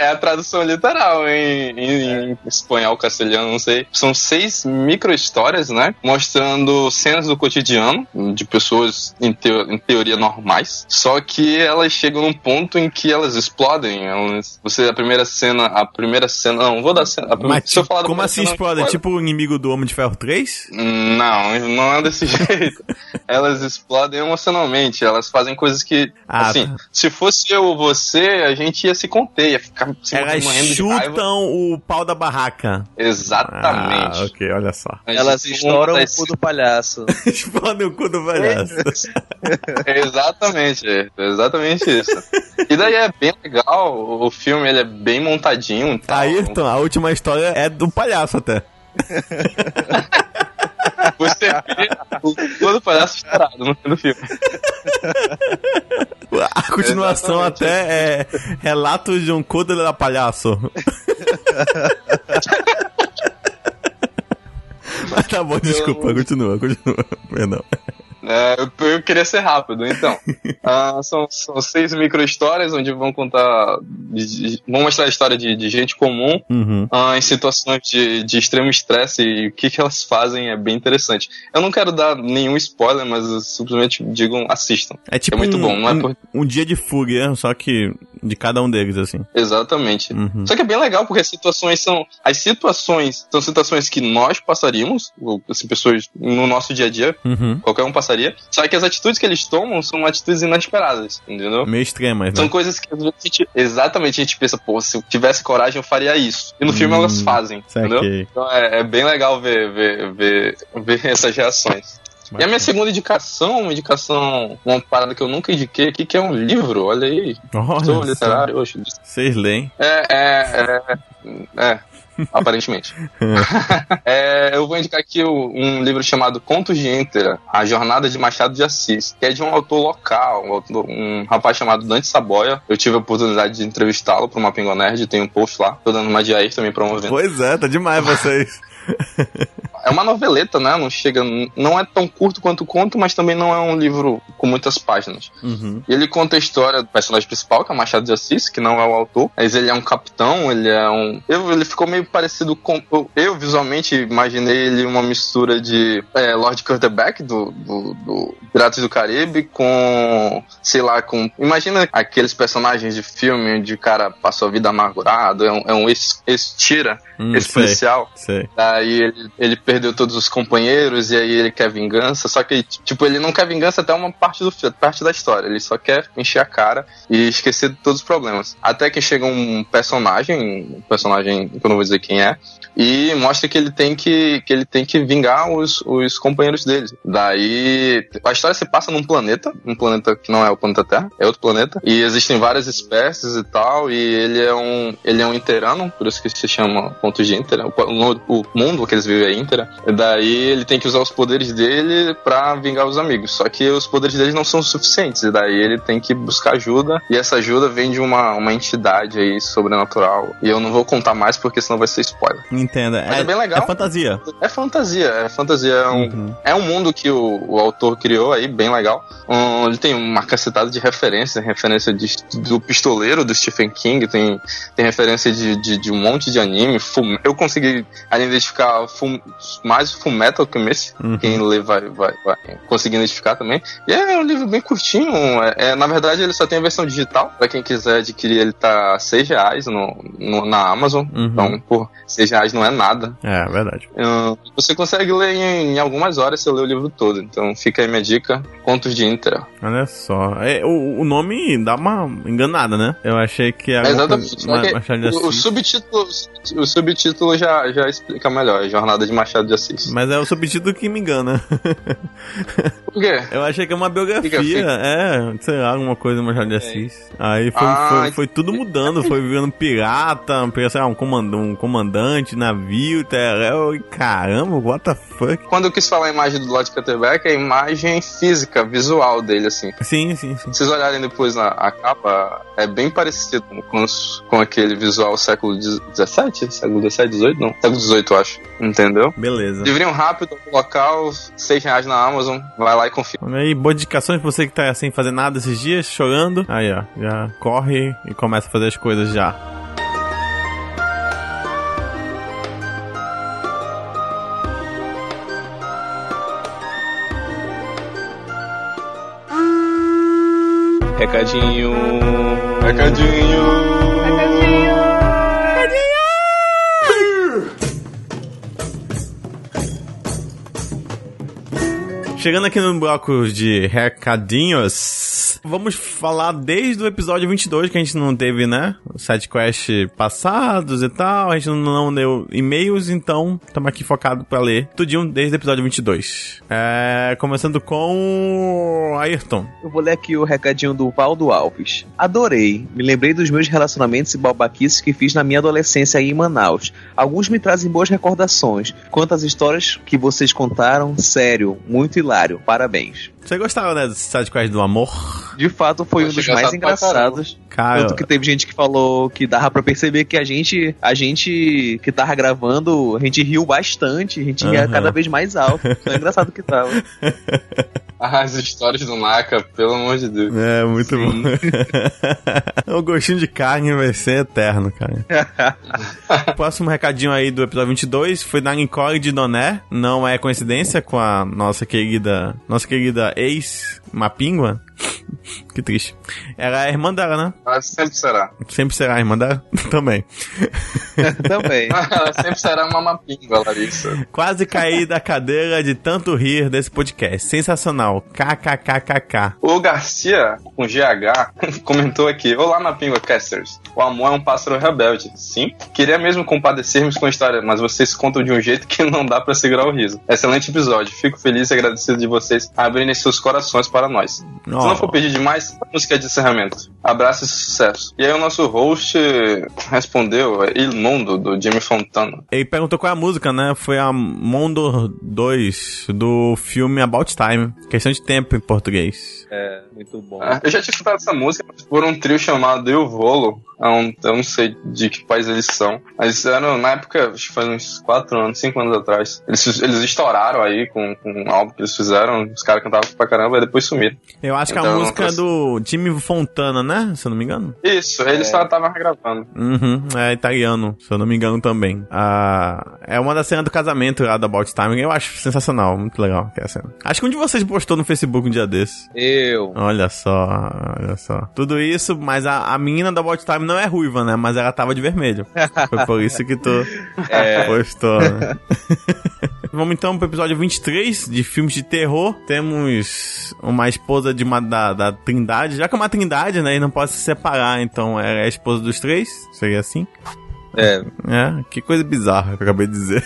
Speaker 1: É a tradução literal em, em, em espanhol, castelhano, não sei. São seis micro-histórias, né? Mostrando cenas do cotidiano de pessoas em, teo- em teoria normais. Só que elas chegam num ponto em que elas explodem. Elas- você, a primeira cena, a primeira cena. Não, vou dar cena. A primeira,
Speaker 2: Mas
Speaker 1: se eu falar
Speaker 2: como assim
Speaker 1: cena,
Speaker 2: explode? É
Speaker 1: spoiler.
Speaker 2: tipo o inimigo do Homem de Ferro 3?
Speaker 1: Não, não é desse jeito. Elas explodem emocionalmente, elas fazem coisas que,
Speaker 2: Ah,
Speaker 1: assim,
Speaker 2: tá.
Speaker 1: se fosse eu ou você, a gente ia se conter, ia ficar se
Speaker 2: Elas
Speaker 1: morrendo de raiva.
Speaker 2: chutam o pau da barraca.
Speaker 1: Exatamente.
Speaker 2: Ah, ok, olha só.
Speaker 3: Elas estouram
Speaker 1: uma
Speaker 3: o cu do palhaço.
Speaker 2: Explodem o cu do palhaço.
Speaker 1: Exatamente, é exatamente isso. E daí é bem legal, o filme ele é bem montadinho. e tal.
Speaker 2: Ayrton, a última história é do palhaço até.
Speaker 1: Você vê o todo palhaço estourado no fim do filme.
Speaker 2: A continuação
Speaker 1: Exatamente.
Speaker 2: até é Relatos de um cu da palhaço. Mas tá bom, desculpa, continua, continua. Perdão.
Speaker 1: É, eu, eu queria ser rápido, então. Ah, são, são seis micro-histórias onde vão contar. vão mostrar a história de, de gente comum
Speaker 2: Uhum.
Speaker 1: ah, em situações de, de extremo estresse e o que, que elas fazem é bem interessante. Eu não quero dar nenhum spoiler, mas simplesmente digam assistam.
Speaker 2: É tipo
Speaker 1: É muito
Speaker 2: um,
Speaker 1: bom, não é
Speaker 2: um,
Speaker 1: por-
Speaker 2: um dia de fuga, só que de cada um deles, assim.
Speaker 1: Exatamente.
Speaker 2: Uhum.
Speaker 1: Só que é bem legal porque as situações são. As situações são situações que nós passaríamos, assim, pessoas no nosso dia a dia,
Speaker 2: Uhum.
Speaker 1: qualquer um passaria. Só que as atitudes que eles tomam são atitudes inesperadas, entendeu?
Speaker 2: Meio extremas,
Speaker 1: São
Speaker 2: né?
Speaker 1: coisas que às vezes a gente, exatamente a gente pensa, pô, se eu tivesse coragem eu faria isso. E no filme
Speaker 2: Hum,
Speaker 1: elas fazem, entendeu? Então é, é bem legal ver, ver, ver, ver essas reações. E a minha segunda indicação, uma indicação, uma parada que eu nunca indiquei aqui, que é um livro, olha aí.
Speaker 2: Olha
Speaker 1: Sou literário hoje.
Speaker 2: Vocês leem.
Speaker 1: É, é, é, é, aparentemente. É, eu vou indicar aqui um livro chamado Contos de Íntera, A Jornada de Machado de Assis, que é de um autor local, um, autor- um rapaz chamado Dante Saboia. Eu tive a oportunidade de entrevistá-lo para uma Pingo Nerd, tem um post lá, tô dando uma aí também promovendo.
Speaker 2: Pois é, tá demais vocês.
Speaker 1: É uma noveleta, né? Não chega, não é tão curto quanto o conto, mas também não é um livro com muitas páginas.
Speaker 2: Uhum.
Speaker 1: E ele conta a história do personagem principal, que é Machado de Assis, que não é o autor, mas ele é um capitão, ele é um. Eu, ele ficou meio parecido com. Eu, visualmente imaginei ele uma mistura de é, Lord Quarterback do, do, do Piratas do Caribe com. sei lá, com. Imagina aqueles personagens de filme onde o cara passou a vida amargurado, é um, é um ex- ex-tira,
Speaker 2: Hum,
Speaker 1: ex-policial.
Speaker 2: Sei.
Speaker 1: Daí ele, ele perdeu todos os companheiros e aí ele quer vingança. Só que, tipo, ele não quer vingança até uma parte, do, parte da história. Ele só quer encher a cara e esquecer de todos os problemas. Até que chega um personagem, um personagem que eu não vou dizer quem é, e mostra que ele tem que, que, ele tem que vingar os, os companheiros dele. Daí a história se passa num planeta, um planeta que não é o planeta Terra, é outro planeta. E existem várias espécies e tal, e ele é um, ele é um interano, por isso que se chama ponto de Intera. O, o mundo que eles vivem é Intera. E daí ele tem que usar os poderes dele pra vingar os amigos. Só que os poderes dele não são suficientes. E daí ele tem que buscar ajuda. E essa ajuda vem de uma, uma entidade aí sobrenatural. E eu não vou contar mais porque senão vai ser spoiler.
Speaker 2: Entenda.
Speaker 1: Mas é bem legal.
Speaker 2: É fantasia.
Speaker 1: É fantasia, é fantasia. É um,
Speaker 2: Uhum.
Speaker 1: é um mundo que o, o autor criou aí, bem legal. Um, ele tem uma cacetada de referências, referência de, do Pistoleiro, do Stephen King, tem, tem referência de, de, de um monte de anime. Full- eu consegui identificar full- mais Full Metal que esse.
Speaker 2: Uhum.
Speaker 1: Quem lê vai, vai, vai conseguir identificar também. E é um livro bem curtinho. É, é, na verdade, ele só tem a versão digital. Pra quem quiser adquirir, ele tá 6 reais no, no- na Amazon.
Speaker 2: Uhum.
Speaker 1: Então, por 6 reais não é nada.
Speaker 2: É, verdade.
Speaker 1: Ah, você consegue ler em, em algumas horas, você lê o livro todo. Então fica aí minha dica: Contos de Intera.
Speaker 2: Olha só. É, o, o nome dá uma enganada, né? Eu achei que era.
Speaker 1: É exatamente.
Speaker 2: coisa-
Speaker 1: que
Speaker 2: Machado de
Speaker 1: o, o
Speaker 2: Assis.
Speaker 1: subtítulo, o subtítulo já, já explica melhor: é Jornada de Machado Machado de Assis.
Speaker 2: Mas é o subtítulo que me engana.
Speaker 1: Por quê?
Speaker 2: Eu achei que é uma biografia,
Speaker 1: Biografia?
Speaker 2: é, sei lá, alguma coisa do Machado de Assis. Aí foi,
Speaker 1: Ah,
Speaker 2: foi, foi tudo mudando, foi virando pirata, sei lá, um, comand um comandante, navio, terrel, e caramba, what the fuck?
Speaker 1: Quando eu quis falar a imagem do Lord Cutterback, é a imagem física, visual dele, assim.
Speaker 2: Sim, sim, sim.
Speaker 1: Se vocês olharem depois na a capa, é bem parecido com, os- com aquele visual século XVII? Século XVII, XVIII? Não, século XVIII, eu acho. Entendeu?
Speaker 2: Beleza.
Speaker 1: Deveriam rápido no local, 6 reais na Amazon, vai lá e confia.
Speaker 2: Aí, boas indicações pra você que tá sem fazer nada esses dias, chorando. Aí, ó, já corre e começa a fazer as coisas já.
Speaker 3: Recadinho.
Speaker 1: Recadinho!
Speaker 2: Chegando aqui no bloco de recadinhos, vamos falar desde o episódio 22 que a gente não teve, né? Sidequest passados e tal, a gente não deu e-mails, então estamos aqui focado pra ler tudinho desde o episódio 22. É, começando com Ayrton.
Speaker 3: Eu vou ler aqui o recadinho do Valdo Alves. Adorei. Me lembrei dos meus relacionamentos e balbaquices que fiz na minha adolescência aí em Manaus. Alguns me trazem boas recordações. Quanto às histórias que vocês contaram, sério, muito hilário. Parabéns.
Speaker 2: Você gostava, né, do Sidequest do amor?
Speaker 3: De fato, foi um dos mais engraçados.
Speaker 2: Cara,
Speaker 3: Tanto que teve gente que falou que dava pra perceber que a gente, a gente que tava gravando, a gente riu bastante, a gente ria cada vez mais alto. Foi engraçado que tava.
Speaker 1: Ah, as histórias do Naka, pelo amor de Deus.
Speaker 2: É, muito
Speaker 3: Sim.
Speaker 2: bom. o gostinho de carne vai ser eterno, cara. Próximo recadinho aí do episódio 22 foi da Nicole de Doné. Não é coincidência com a nossa querida, nossa querida ex Mapingua. que triste. Ela é a irmã dela, né?
Speaker 1: Ela sempre será.
Speaker 2: Sempre será a irmã dela? Também.
Speaker 3: Também.
Speaker 1: Ela sempre será uma mapinga, Larissa.
Speaker 2: Quase caí da cadeira de tanto rir desse podcast. Sensacional. KKKKK.
Speaker 1: O Garcia, com GH, comentou aqui: Olá, Mapingua Casters. O amor é um pássaro rebelde. Sim, queria mesmo compadecermos com a história, mas vocês contam de um jeito que não dá pra segurar o riso. Excelente episódio. Fico feliz e agradecido de vocês abrirem seus corações para nós. Se não for pedir demais, a música é de encerramento. Abraço e sucesso. E aí o nosso host respondeu, é Il Mundo, do Jimmy Fontana.
Speaker 2: Ele perguntou qual é a música, né? Foi a Mondo 2 do filme About Time. Questão de tempo em português.
Speaker 3: É, muito bom.
Speaker 1: É, eu já tinha escutado essa música por um trio chamado Eu Volo. É eu não sei de que país eles são. Mas eram, na época, acho que faz uns 4 anos, 5 anos atrás. Eles, eles estouraram aí com, com um álbum que eles fizeram. Os caras cantavam pra caramba e depois
Speaker 2: Eu acho que a
Speaker 1: Então,
Speaker 2: música é do Jimmy Fontana, né? Se eu não me engano.
Speaker 1: Isso, eles só estavam gravando.
Speaker 2: Uhum, é italiano, se eu não me engano também. Ah, é uma das cenas do casamento lá da About Time. Eu acho sensacional, muito legal aquela cena. Acho que um de vocês postou no Facebook um dia desse.
Speaker 3: Eu.
Speaker 2: Olha só, olha só. Tudo isso, mas a, a menina da About Time não é ruiva, né? Mas ela tava de vermelho. Foi por isso que tu postou, né? Vamos então pro episódio 23 de filmes de terror. Temos uma esposa de uma da, da Trindade. Já que é uma Trindade, né? E não pode se separar, então é a esposa dos três. Seria assim?
Speaker 3: É.
Speaker 2: É, que coisa bizarra que eu acabei de dizer.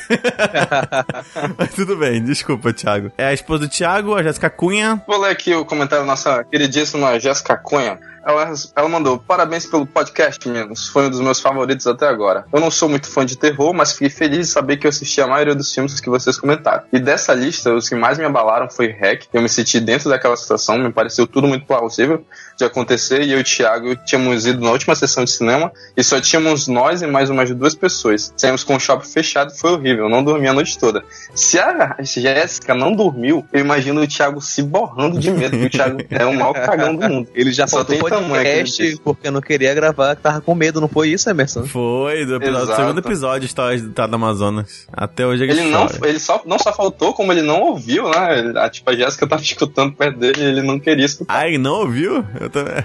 Speaker 2: Mas tudo bem, desculpa, Thiago. É a esposa do Thiago, a Jéssica Cunha.
Speaker 1: Vou ler aqui o comentário da nossa queridíssima Jéssica Cunha. Ela, ela mandou: Parabéns pelo podcast, meninos. Foi um dos meus favoritos até agora. Eu não sou muito fã de terror, mas fiquei feliz de saber que eu assisti a maioria dos filmes que vocês comentaram. E dessa lista, os que mais me abalaram foi Hack. Eu me senti dentro daquela situação, me pareceu tudo muito plausível de acontecer. E eu e o Thiago tínhamos ido na última sessão de cinema e só tínhamos nós e mais umas duas pessoas. Saímos com o shopping fechado foi horrível. Não dormi a noite toda. Se a Jéssica não dormiu, eu imagino o Thiago se borrando de medo, porque o Thiago é o maior cagão do mundo.
Speaker 3: Ele já
Speaker 1: Só tem
Speaker 3: podcast porque não queria gravar, que tava com medo, não foi isso, Emerson?
Speaker 2: Foi, do, episódio, do segundo episódio, do Estado do Amazonas. Até hoje ele,
Speaker 1: Ele não, ele só, não só faltou, como ele não ouviu, né? Ele- A, tipo, a Jéssica tava escutando perto dele e ele não queria escutar.
Speaker 2: Ah, ele não ouviu? Eu também.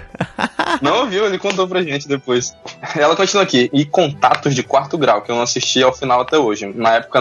Speaker 1: Não ouviu, ele contou pra gente depois. Ela continua aqui. E Contatos de Quarto Grau, que eu não assisti ao final até hoje. Na época,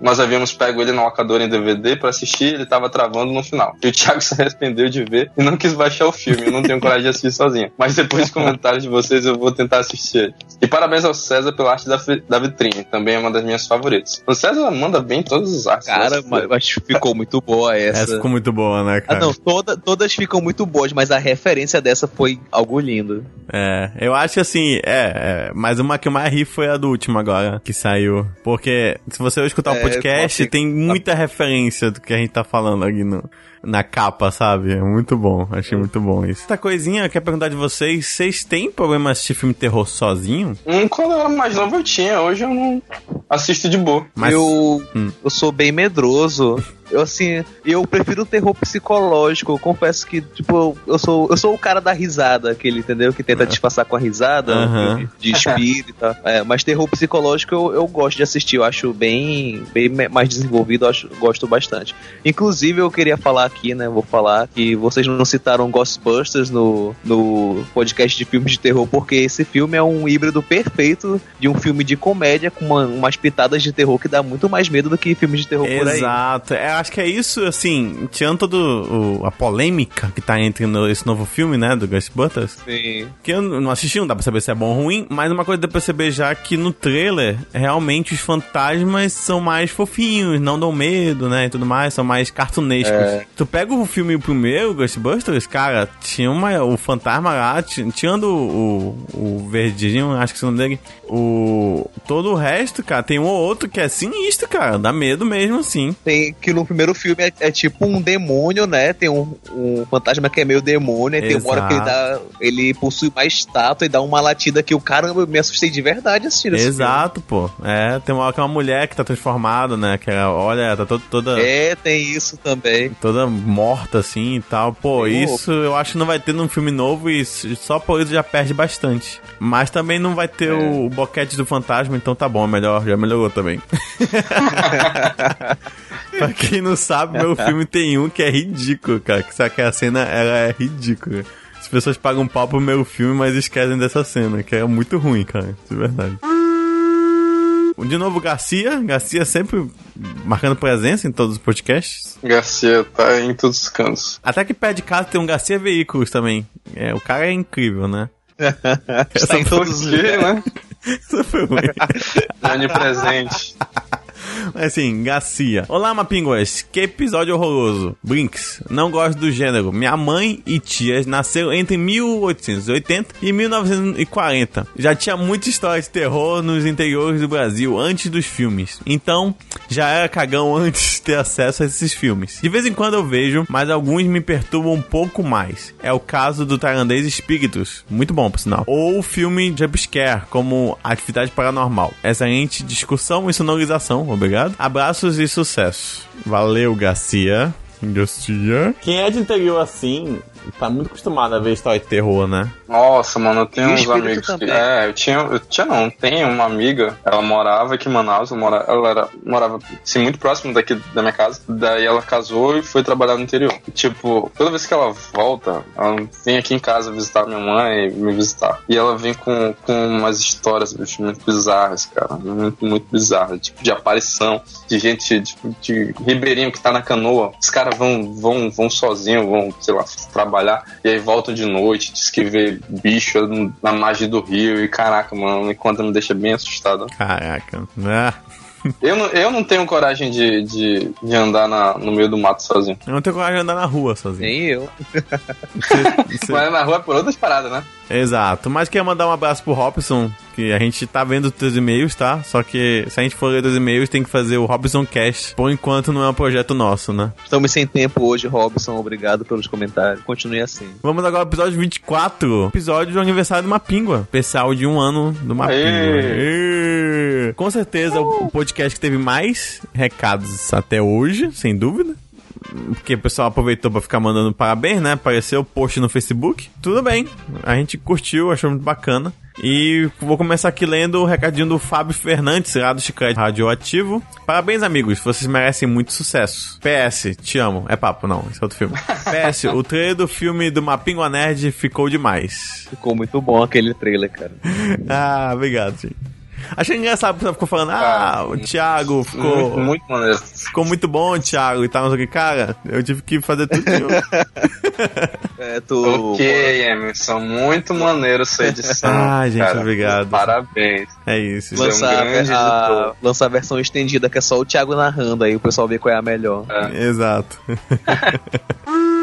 Speaker 1: nós havíamos pego ele na locadora em DVD pra assistir ele tava travando no final. E o Thiago se arrependeu de ver e não quis baixar o filme. Eu não tenho coragem de assistir sozinha. Mas depois dos comentários de vocês eu vou tentar assistir. E parabéns ao César pela arte da, da vitrine, também é uma das minhas favoritas. O César manda bem todas as artes.
Speaker 3: Cara,
Speaker 1: né?
Speaker 3: mas mas ficou muito boa essa.
Speaker 2: Essa ficou muito boa, né,
Speaker 3: Ah,
Speaker 2: cara?
Speaker 3: não, toda, todas ficam muito boas, mas a referência dessa foi algo lindo.
Speaker 2: É, eu acho que assim, é, é, mas uma que eu mais ri foi a do último agora, que saiu. Porque se você escutar o
Speaker 3: É,
Speaker 2: podcast,
Speaker 3: pode-
Speaker 2: tem muita referência do que a gente tá falando aqui no, na capa, sabe? É muito bom, achei muito bom isso. Outra coisinha, eu quero perguntar de vocês, vocês têm problema assistir filme terror sozinho?
Speaker 1: Hum, quando eu era mais novo eu tinha, hoje eu não assisto de boa.
Speaker 2: Mas-
Speaker 3: Eu,
Speaker 2: Hum.
Speaker 3: eu sou bem medroso. Eu, assim, eu prefiro o terror psicológico. Eu confesso que, tipo, eu, sou, eu sou o cara da risada, aquele, entendeu? Que tenta disfarçar com a risada,
Speaker 2: Aham.
Speaker 3: de, de espírita. É, mas terror psicológico eu, eu gosto de assistir. Eu acho bem, bem mais desenvolvido, eu acho, gosto bastante. Inclusive, eu queria falar aqui, né? Vou falar que vocês não citaram Ghostbusters no, no podcast de filmes de terror, porque esse filme é um híbrido perfeito de um filme de comédia com uma- umas pitadas de terror que dá muito mais medo do que filmes de terror por aí.
Speaker 2: Exato. É, acho que é isso, assim, tirando toda a polêmica que tá entre no- esse novo filme, né, do Ghostbusters,
Speaker 3: Sim.
Speaker 2: que eu não assisti, não dá pra saber se é bom ou ruim, mas uma coisa dá pra perceber já que no trailer, realmente os fantasmas são mais fofinhos, não dão medo, né, e tudo mais, são mais cartunescos. Tu pega o filme primeiro, Ghostbusters, cara, tinha uma, o fantasma lá, ti- tirando o, o verdinho, acho que é o nome dele, o, todo o resto, cara, tem um ou outro que é sinistro, cara, dá medo mesmo, assim.
Speaker 3: Tem que no primeiro filme é, é tipo um demônio, né? Tem um, um fantasma que é meio demônio, e tem uma hora que ele dá. Ele possui uma estátua e dá uma latida que o caramba, eu me assustei de verdade assistindo
Speaker 2: Exato, pô. É, tem uma hora que é uma mulher que tá transformada, né? Que ela, olha, tá todo, toda.
Speaker 3: É, tem isso também.
Speaker 2: toda morta assim e tal. Pô,
Speaker 3: Tem
Speaker 2: isso eu acho que não vai ter num filme novo e só por isso já perde bastante. Mas também não vai ter o, o boquete do fantasma, então tá bom, é melhor, já melhorou também. pra quem não sabe, meu filme tem um que é ridículo, cara. Que sabe que a cena ela é ridícula. As pessoas pagam pau pro meu filme, mas esquecem dessa cena, que é muito ruim, cara. De verdade. De novo, Garcia. Garcia sempre marcando presença em todos os podcasts.
Speaker 1: Garcia tá em todos os cantos.
Speaker 2: Até que perto de casa tem um Garcia Veículos também. É, o cara é incrível, né?
Speaker 3: Está em todos os
Speaker 1: Porque, né?
Speaker 2: Essa foi ruim.
Speaker 1: Onipresente.
Speaker 2: Mas assim, Garcia. Olá, Mapinguas. Que episódio horroroso. Brinks. Não gosto do gênero. Minha mãe e tias nasceram entre 1880 e 1940. Já tinha muita história de terror nos interiores do Brasil antes dos filmes. Então, já era cagão antes de ter acesso a esses filmes. De vez em quando eu vejo, mas alguns me perturbam um pouco mais. É o caso do tailandês Espíritos. Muito bom, por sinal. Ou o filme Jumpscare, como Atividade Paranormal. Excelente discussão e sonorização. Obrigado. Abraços e sucesso. Valeu, Garcia. Garcia. Quem é de interior assim, tá muito acostumado a ver história de terror, né?
Speaker 1: Nossa, mano, eu tenho
Speaker 3: E
Speaker 1: uns amigos que.
Speaker 3: também.
Speaker 1: É, eu tinha. Eu tinha não, tem uma amiga, ela morava aqui em Manaus, ela, mora, ela era, morava assim, muito próximo daqui da minha casa. Daí ela casou e foi trabalhar no interior. Tipo, toda vez que ela volta, ela vem aqui em casa visitar minha mãe, me visitar. E ela vem com, com umas histórias bicho, muito bizarras, cara. Muito, muito bizarras. Tipo, de aparição, de gente, tipo, de ribeirinho que tá na canoa. Os caras vão, vão, vão sozinhos, vão, sei lá, trabalhar. E aí voltam de noite, diz que vê bicho na margem do rio. E caraca, mano, conta, me deixa bem assustado.
Speaker 2: Caraca. Ah,
Speaker 1: Eu não, eu não tenho coragem de, de, de andar na, no meio do mato sozinho.
Speaker 2: eu não tenho coragem de andar na rua sozinho.
Speaker 3: Nem eu.
Speaker 2: Você- você-
Speaker 1: Mas na rua é por outras paradas, né?
Speaker 2: Exato. Mas queria mandar um abraço pro Robson, que a gente tá vendo os teus e-mails, tá? Só que se a gente for ler os e-mails, tem que fazer o Robson Cast. Por enquanto não é um projeto nosso, né?
Speaker 3: Estamos sem tempo hoje, Robson. Obrigado pelos comentários. Continue assim.
Speaker 2: Vamos agora ao episódio 24. Episódio do aniversário do Mapingua. Especial de um ano do Mapingua. Aê! Com certeza o podcast que teve mais recados até hoje, sem dúvida. Porque o pessoal aproveitou pra ficar mandando parabéns, né? Apareceu o post no Facebook. Tudo bem. A gente curtiu, achou muito bacana. E vou começar aqui lendo o recadinho do Fábio Fernandes, lá do Chiclete Radioativo. Parabéns, amigos. Vocês merecem muito sucesso. PS, te amo. É papo, não. Esse é outro filme. PS, o trailer do filme do Mapingua Nerd ficou demais.
Speaker 3: Ficou muito bom aquele trailer, cara.
Speaker 2: Ah, obrigado, gente. Achei engraçado, porque ela ficou falando, ah, o Thiago ficou
Speaker 1: Muito, muito maneiro.
Speaker 2: ficou muito bom, Thiago, e tal, não sei o que. Cara, eu tive que fazer tudo.
Speaker 3: É, tu.
Speaker 1: Ok, Emerson, muito maneiro sua edição.
Speaker 2: Ah, gente,
Speaker 1: cara.
Speaker 2: obrigado.
Speaker 1: Parabéns.
Speaker 2: É isso.
Speaker 1: Você é um
Speaker 3: Lançar, a,
Speaker 1: editor.
Speaker 3: lançar a versão estendida, que é só o Thiago narrando, aí o pessoal vê qual é a melhor.
Speaker 2: Exato.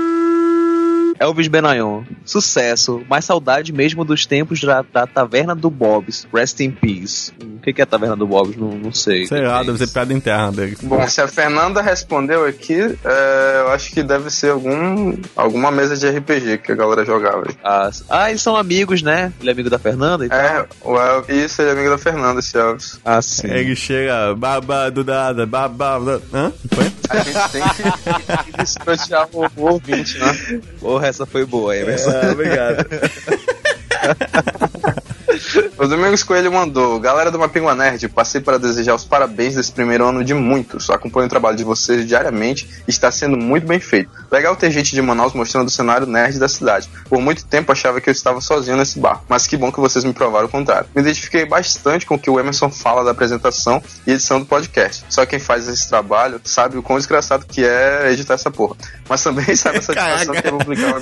Speaker 3: Elvis Benayon, sucesso, mas saudade mesmo dos tempos da, da Taverna do Bob's. Rest in peace. O que, que é a Taverna do Bob's? Não, não sei.
Speaker 2: Sei lá, deve ser piada interna deles.
Speaker 1: Bom, se a Fernanda respondeu aqui, é, eu acho que deve ser algum, alguma mesa de RPG que a galera jogava. aí.
Speaker 3: Ah, ah, eles são amigos, né? Ele é amigo da Fernanda e tal.
Speaker 1: É, o Elvis, isso, ele é amigo da Fernanda, esse Elvis.
Speaker 3: Ah, sim.
Speaker 2: Ele chega, babado dada, babado. Hã? Foi?
Speaker 1: A gente tem que, que o, o ouvinte, né?
Speaker 3: Porra, essa foi boa, Emerson.
Speaker 2: É, obrigado.
Speaker 1: O Domingos Coelho mandou: Galera do Mapingua Nerd, passei para desejar os parabéns desse primeiro ano de muitos. Acompanho o trabalho de vocês diariamente e está sendo muito bem feito. Legal ter gente de Manaus mostrando o cenário nerd da cidade. Por muito tempo achava que eu estava sozinho nesse bar, mas que bom que vocês me provaram o contrário. Me identifiquei bastante com o que o Emerson fala da apresentação e edição do podcast. Só quem faz esse trabalho sabe o quão desgraçado que é editar essa porra. Mas também sabe a satisfação
Speaker 2: Caraca.
Speaker 1: que é publicar uma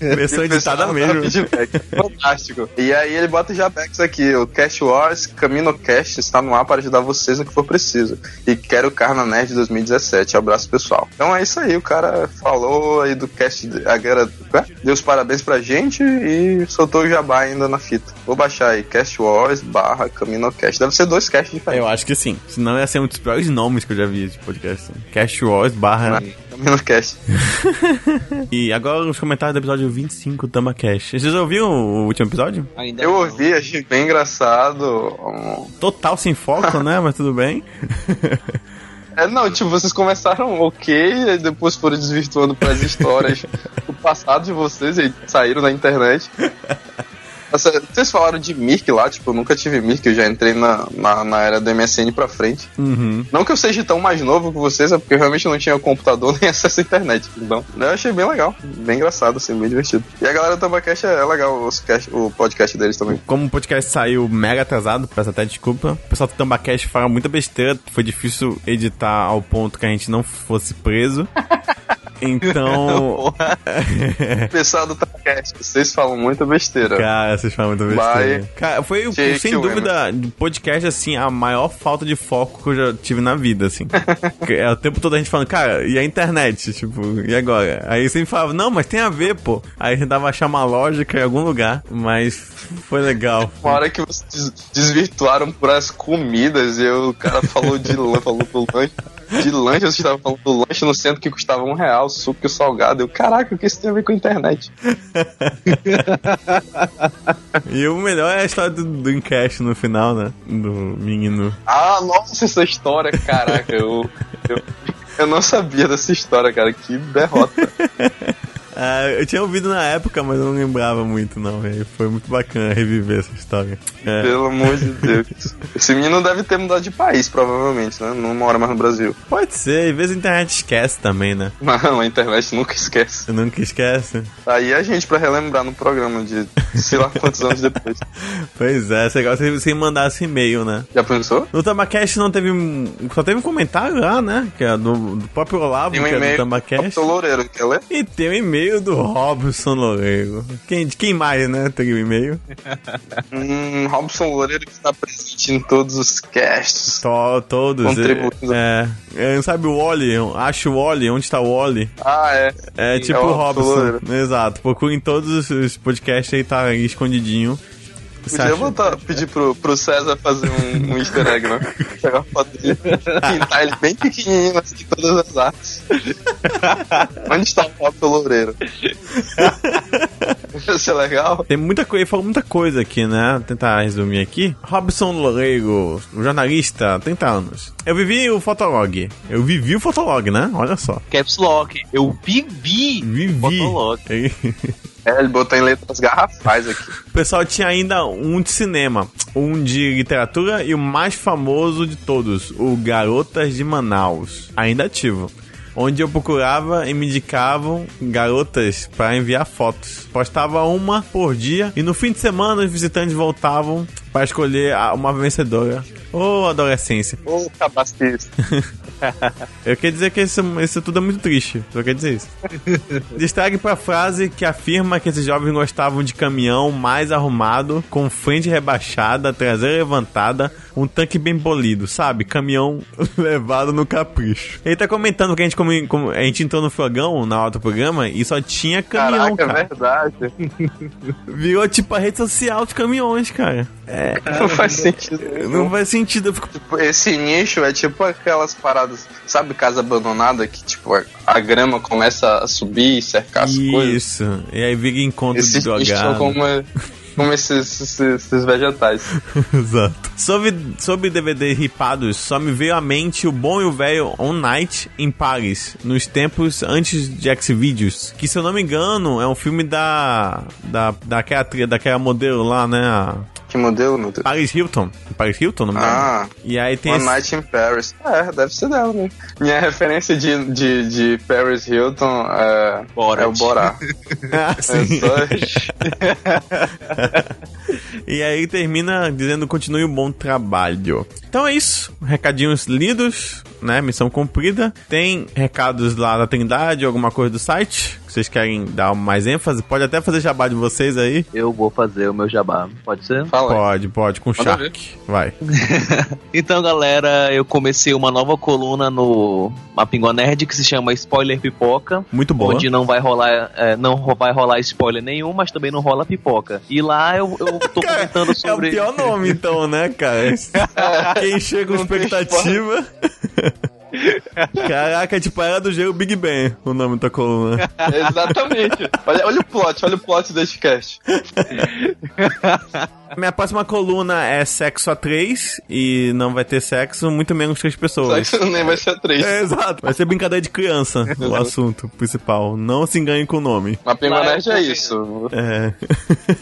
Speaker 2: Versão editada mesmo.
Speaker 1: Fantástico. E aí ele bota o Jabex aqui, o Cash Wars Camino Cast está no ar para ajudar vocês no que for preciso. E quero o Carna Nerd 2017. Abraço, pessoal. Então é isso aí, o cara falou aí do cast, agora deu os parabéns pra gente e soltou o jabá ainda na fita. Vou baixar aí, Cast Wars barra Camino Cast. Deve ser dois casts diferentes.
Speaker 2: Eu acho que sim. Senão ia ser um dos piores nomes que eu já vi de podcast. Cash Wars barra.
Speaker 1: Camino Cast.
Speaker 2: E agora os comentários do episódio 25 do Tama Cash. Vocês ouviram o último episódio?
Speaker 3: Ainda
Speaker 1: Eu
Speaker 3: não.
Speaker 1: ouvi, achei bem engraçado.
Speaker 2: Total sem foco, né? Mas tudo bem.
Speaker 1: É, não, tipo, vocês começaram ok, e depois foram desvirtuando para as histórias do passado de vocês e saíram na internet. Nossa, vocês falaram de Mirk lá, tipo, eu nunca tive Mirk, eu já entrei na, na, na era do MSN pra frente.
Speaker 2: Uhum.
Speaker 1: Não que eu seja tão mais novo que vocês, é porque eu realmente não tinha computador nem acesso à internet. Então, eu achei bem legal, bem engraçado, assim, bem divertido. E a galera do Tambacast é legal, os cast, o podcast deles também.
Speaker 2: Como o podcast saiu mega atrasado, peço até desculpa. O pessoal do Tambacast fala muita besteira. Foi difícil editar ao ponto que a gente não fosse preso. Então.
Speaker 1: Pessoal do Tambacast, vocês falam muita besteira.
Speaker 2: Cara, vocês falam muita besteira.
Speaker 1: Vai.
Speaker 2: Cara, foi,
Speaker 1: Jake
Speaker 2: sem dúvida, do podcast, assim, a maior falta de foco que eu já tive na vida, assim. É o tempo todo a gente falando, cara, e a internet? Tipo, e agora? Aí sempre falava, não, mas tem a ver, pô. Aí a gente dava achar uma lógica em algum lugar, mas foi legal.
Speaker 1: Uma hora que vocês des- desvirtuaram por as comidas e eu- o cara falou de lan- falou do lanche. De lanche, vocês estavam falando do lanche no centro que custava um real, suco e salgado. Eu, caraca, o que isso tem a ver com a internet?
Speaker 2: E o melhor é a história do, do Encash no final, né? Do menino.
Speaker 1: Ah, nossa, essa história, caraca, eu, eu, eu não sabia dessa história, cara, que derrota.
Speaker 2: Ah, eu tinha ouvido na época, mas eu não lembrava muito, não. E foi muito bacana reviver essa história. É.
Speaker 1: Pelo amor de Deus. Esse menino deve ter mudado de país, provavelmente, né? Não mora mais no Brasil.
Speaker 2: Pode ser, às vezes a internet esquece também, né?
Speaker 1: Não, a internet nunca esquece.
Speaker 2: Nunca esquece.
Speaker 1: Aí a gente pra relembrar no programa de sei lá quantos anos depois.
Speaker 2: Pois é, você gosta se você mandasse e-mail, né?
Speaker 1: Já pensou?
Speaker 2: No Tamacast não teve. Só teve um comentário lá, né? Que é do, do próprio Olavo,
Speaker 1: Tem um
Speaker 2: que é do
Speaker 1: e-mail
Speaker 2: Tamacast.
Speaker 1: Loureiro, quer ler?
Speaker 2: E tem um e-mail do Robson Loureiro. Quem, de quem mais, né? Tem um e-mail.
Speaker 1: Hum, Robson Loureiro que está presente em todos os casts.
Speaker 2: To, todos.
Speaker 1: Contribuindo.
Speaker 2: É, é, sabe o Wally? Acho o Wally. Onde tá o Wally?
Speaker 1: Ah, é.
Speaker 2: É tipo
Speaker 1: é
Speaker 2: o
Speaker 1: o
Speaker 2: Robson.
Speaker 1: Loureiro.
Speaker 2: Exato. Procura em todos os- podcasts aí, tá escondidinho. Você
Speaker 1: Podia botar, pedir pro, pro César fazer um, um easter egg, né? Pegar uma foto dele, pintar ele bem pequenininho, assim, todas as artes. Onde está o Robson Loureiro? Isso é legal?
Speaker 2: Tem muita coisa, ele falou muita coisa aqui, né? Vou tentar resumir aqui. Robson Loureiro, jornalista, 30 anos. Eu vivi o Fotolog. Eu vivi o Fotolog, né? Olha só.
Speaker 3: Caps Lock. Eu vivi.
Speaker 2: Vivi.
Speaker 3: Fotolog.
Speaker 1: É, ele botou em letras garrafais aqui.
Speaker 2: O pessoal tinha ainda um de cinema, um de literatura e o mais famoso de todos, o Garotas de Manaus. Ainda ativo. onde eu procurava e me indicavam garotas para enviar fotos. Postava uma por dia e no fim de semana os visitantes voltavam para escolher uma vencedora. Ô, adolescência.
Speaker 1: Ô, capacista.
Speaker 2: Eu quero dizer que isso, isso tudo é muito triste. Só quer dizer isso. Destaque pra frase que afirma que esses jovens gostavam de caminhão mais arrumado, com frente rebaixada, traseira levantada, um tanque bem polido, sabe? Caminhão levado no capricho. Ele tá comentando que a gente, come- a gente entrou no fogão na hora do programa e só tinha caminhão,
Speaker 1: Caraca, é
Speaker 2: cara.
Speaker 1: verdade.
Speaker 2: Virou tipo a rede social de caminhões, cara. É,
Speaker 1: Não faz sentido.
Speaker 2: não faz sentido.
Speaker 1: Tipo, Esse nicho é tipo aquelas paradas, sabe, casa abandonada que tipo a, a grama começa a subir e cercar as coisas.
Speaker 2: Isso. E aí vira encontro
Speaker 1: Esses
Speaker 2: de
Speaker 1: nichos
Speaker 2: drogado.
Speaker 1: como, como esses, esses, esses vegetais.
Speaker 2: Exato. Sobre, sobre DVD ripados, só me veio à mente o bom e o velho On Night em Paris, nos tempos antes de Xvideos. Que se eu não me engano, é um filme da. da daquela, daquela modelo lá, né? a
Speaker 1: Que modelo, meu Deus?
Speaker 2: Paris Hilton. Paris Hilton, não me?
Speaker 1: Ah,
Speaker 2: E aí tem
Speaker 1: One
Speaker 2: esse-
Speaker 1: Night in Paris. É, deve ser dela, né? Minha referência de, de, de Paris Hilton é,
Speaker 3: Borat.
Speaker 1: é o Borá.
Speaker 2: Ah,
Speaker 1: É
Speaker 2: sim. E aí termina dizendo continue um bom trabalho. Então é isso. Recadinhos lidos, né? Missão cumprida. Tem recados lá da Trindade, alguma coisa do site? Vocês querem dar mais ênfase? Pode até fazer jabá de vocês aí.
Speaker 3: Eu vou fazer o meu jabá. Pode ser?
Speaker 1: Fala aí.
Speaker 2: Pode, pode, com
Speaker 1: Manda
Speaker 2: Shark. Vai.
Speaker 3: Então, galera, eu comecei uma nova coluna no Mapingua Nerd que se chama Spoiler Pipoca.
Speaker 2: Muito boa.
Speaker 3: Onde não vai rolar, é, não vai rolar spoiler nenhum, mas também não rola pipoca. E lá eu, eu tô comentando
Speaker 2: É o
Speaker 3: sobre.
Speaker 2: pior nome, então, né, cara? Quem chega com expectativa. Caraca, tipo, era do gelo Big Bang o nome da coluna.
Speaker 1: Exatamente. Olha, olha o plot, olha o plot deste cast.
Speaker 2: Minha próxima coluna é sexo a três e não vai ter sexo, muito menos três pessoas.
Speaker 1: que nem vai ser três.
Speaker 2: É, exato. Vai ser brincadeira de criança, o assunto principal. Não se engane com o nome.
Speaker 1: Mas Nerd é isso.
Speaker 2: É.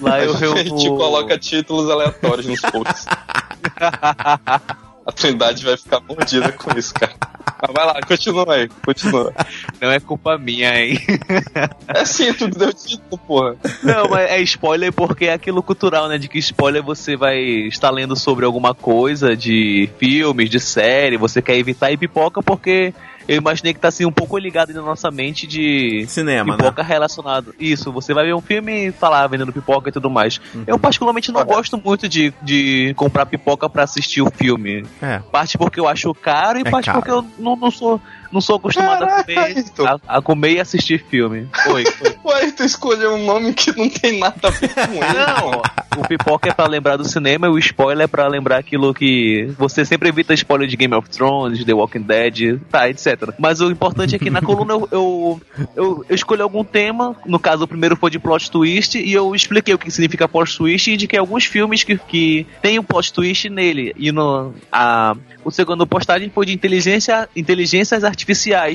Speaker 3: Lá eu
Speaker 1: a gente coloca títulos aleatórios nos posts. A Trindade vai ficar mordida com isso, cara. Mas vai lá, continua aí, continua.
Speaker 3: Não é culpa minha, hein?
Speaker 1: É sim, tu deu título, porra.
Speaker 3: Não, mas é spoiler porque é aquilo cultural, né? De que spoiler você vai estar lendo sobre alguma coisa de filmes, de série, você quer evitar e pipoca porque eu imaginei que tá assim um pouco ligado na nossa mente de
Speaker 2: Cinema, né?
Speaker 3: pipoca relacionado. Isso, você vai ver um filme e tá lá vendendo pipoca e tudo mais.
Speaker 2: Uhum.
Speaker 3: Eu particularmente não gosto muito de, de comprar pipoca pra assistir o filme.
Speaker 2: É.
Speaker 3: Parte porque eu acho caro e
Speaker 2: É
Speaker 3: parte
Speaker 2: caro.
Speaker 3: porque eu não, não sou não sou acostumado a
Speaker 1: Caraca,
Speaker 3: comer,
Speaker 1: Ayrton.
Speaker 3: a, a comer e assistir filme. Oi.
Speaker 1: Ué, tu escolheu um nome que não tem nada a ver com ele.
Speaker 3: Não, o pipoca é pra lembrar do cinema e o spoiler é pra lembrar aquilo que você sempre evita spoiler de Game of Thrones, The Walking Dead, tá, etc. Mas o importante é que na coluna eu, eu, eu, eu escolhi algum tema, no caso o primeiro foi de plot twist, e eu expliquei o que significa plot twist e indiquei alguns filmes que, que tem um plot twist nele. E no, a, o segundo postagem foi de inteligência, inteligências artificiais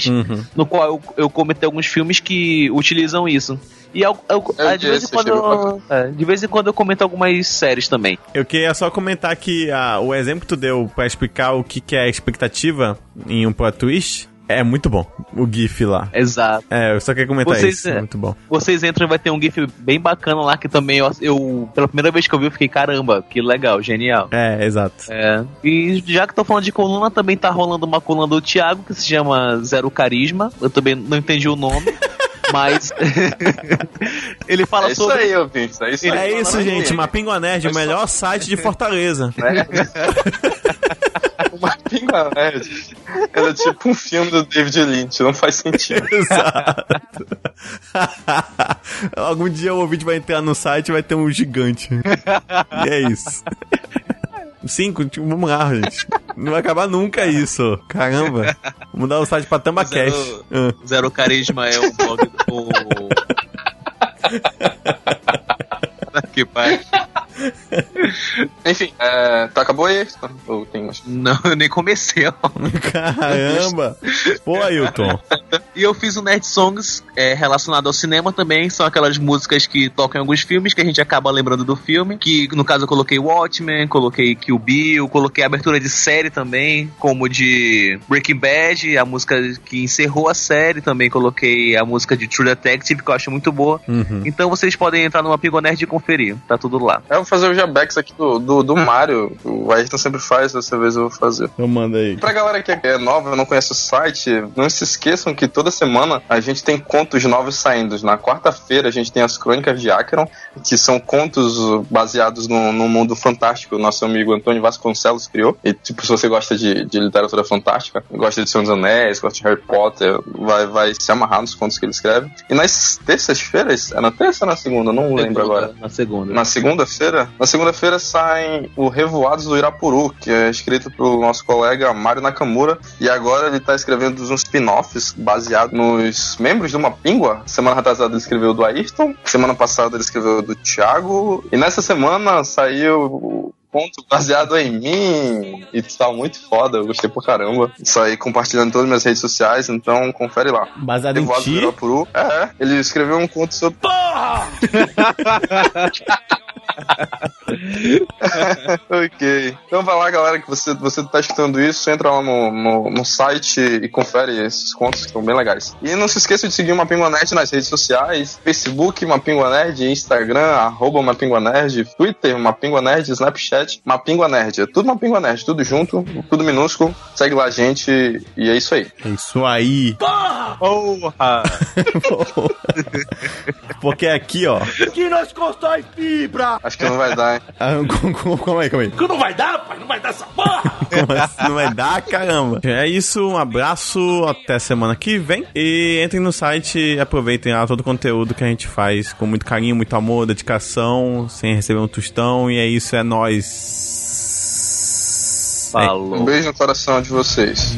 Speaker 2: Uhum.
Speaker 3: no qual eu, eu comentei alguns filmes que utilizam isso. E eu, eu-
Speaker 1: Eu
Speaker 3: de, vez em
Speaker 1: disse,
Speaker 3: quando eu, é, de vez em quando eu comento algumas séries também.
Speaker 2: Eu queria só comentar que ah, o exemplo que tu deu pra explicar o que, que é expectativa em um plot twist é muito bom. O GIF lá.
Speaker 3: Exato.
Speaker 2: É, eu só queria comentar
Speaker 3: Vocês,
Speaker 2: isso.
Speaker 3: é,
Speaker 2: Muito bom.
Speaker 3: Vocês entram e vai ter um GIF bem bacana lá que também eu, eu- pela primeira vez que eu vi, eu fiquei, caramba, que legal, genial.
Speaker 2: É, exato.
Speaker 3: É. E já que tô falando de coluna, também tá rolando uma coluna do Thiago que se chama Zero Carisma. Eu também não entendi o nome. Mas ele fala
Speaker 1: É isso
Speaker 3: sobre
Speaker 1: aí, ouvintes. É isso aí.
Speaker 2: É isso, gente. Mapingo Nerd, o melhor site de Fortaleza.
Speaker 1: Uma Pinga Nerd. Ela é tipo um filme do David Lynch, não faz sentido.
Speaker 2: Exato. Algum dia o ouvinte vai entrar no site e vai ter um gigante. E é isso. Cinco, tipo, vamos lá, gente. Não vai acabar nunca isso. Caramba. Vamos mudar o site pra Tamba Cash.
Speaker 3: Zero-
Speaker 2: Ah.
Speaker 3: Zero Carisma é o blog do. que pai.
Speaker 1: Enfim, é, tá, acabou aí? Ou tem mais?
Speaker 3: Não, eu nem comecei, ó.
Speaker 2: Caramba! Pô, Ailton.
Speaker 3: E eu fiz o Nerd Songs é, relacionado ao cinema também. São aquelas músicas que tocam em alguns filmes que a gente acaba lembrando do filme. Que no caso eu coloquei Watchmen, coloquei Kill Bill, coloquei abertura de série também, como de Breaking Bad, a música que encerrou a série. Também coloquei a música de True Detective, que eu acho muito boa.
Speaker 2: Uhum.
Speaker 3: Então vocês podem entrar no Pingo Nerd e conferir. Tá tudo lá.
Speaker 1: Eu vou fazer o Jabex aqui do, do, do Mario. O Ayrton sempre faz, dessa vez eu vou fazer.
Speaker 2: Eu mando aí.
Speaker 1: Pra galera que é nova, não conhece o site, não se esqueçam que toda semana a gente tem contos novos saindo. Na quarta-feira a gente tem as Crônicas de Acheron, que são contos baseados no, no mundo fantástico. O nosso amigo Antônio Vasconcelos criou. E, tipo, se você gosta de, de literatura fantástica, gosta de Senhor dos Anéis, gosta de Harry Potter, vai, vai se amarrar nos contos que ele escreve. E nas terças-feiras, é na terça ou na segunda? Não lembro agora.
Speaker 3: Na segunda.
Speaker 1: Na segunda-feira? Na segunda-feira sai o Revoados do Irapuru, que é escrito pelo nosso colega Mário Nakamura. E agora ele tá escrevendo uns spin-offs baseados nos membros de uma píngua. Semana retrasada ele escreveu do Ayrton. Semana passada ele escreveu do Thiago. E nessa semana saiu o conto baseado em mim. E tá muito foda, eu gostei por caramba. Isso aí compartilhando em todas as minhas redes sociais, então confere lá.
Speaker 2: Baseado em
Speaker 1: Revoados do
Speaker 2: ti?
Speaker 1: Irapuru. É, ele escreveu um conto sobre. ok. Então vai lá, galera, que você, você tá escutando isso, entra lá no, no, no site e confere esses contos que estão bem legais. E não se esqueça de seguir o Mapingua Nerd nas redes sociais, Facebook, Mapingua Nerd, Instagram, arroba Mapingua Nerd, Twitter, Mapingua Nerd, Snapchat, Mapingua Nerd. É tudo Mapingua Nerd, tudo junto, tudo minúsculo. Segue lá a gente e é isso aí.
Speaker 2: É isso aí.
Speaker 3: Porra!
Speaker 2: Porque aqui, ó.
Speaker 4: Que nós cortar fibra!
Speaker 1: Acho que não vai dar, hein?
Speaker 2: Ah, com- com- Calma aí, calma aí.
Speaker 4: Que não vai dar, pai? Não vai dar essa porra!
Speaker 2: Como assim não vai dar, caramba? É isso, um abraço, até semana que vem. E entrem no site e aproveitem lá todo o conteúdo que a gente faz com muito carinho, muito amor, dedicação, sem receber um tostão. E é isso, é nóis. É,
Speaker 1: Um
Speaker 3: Falou.
Speaker 1: beijo no coração de vocês.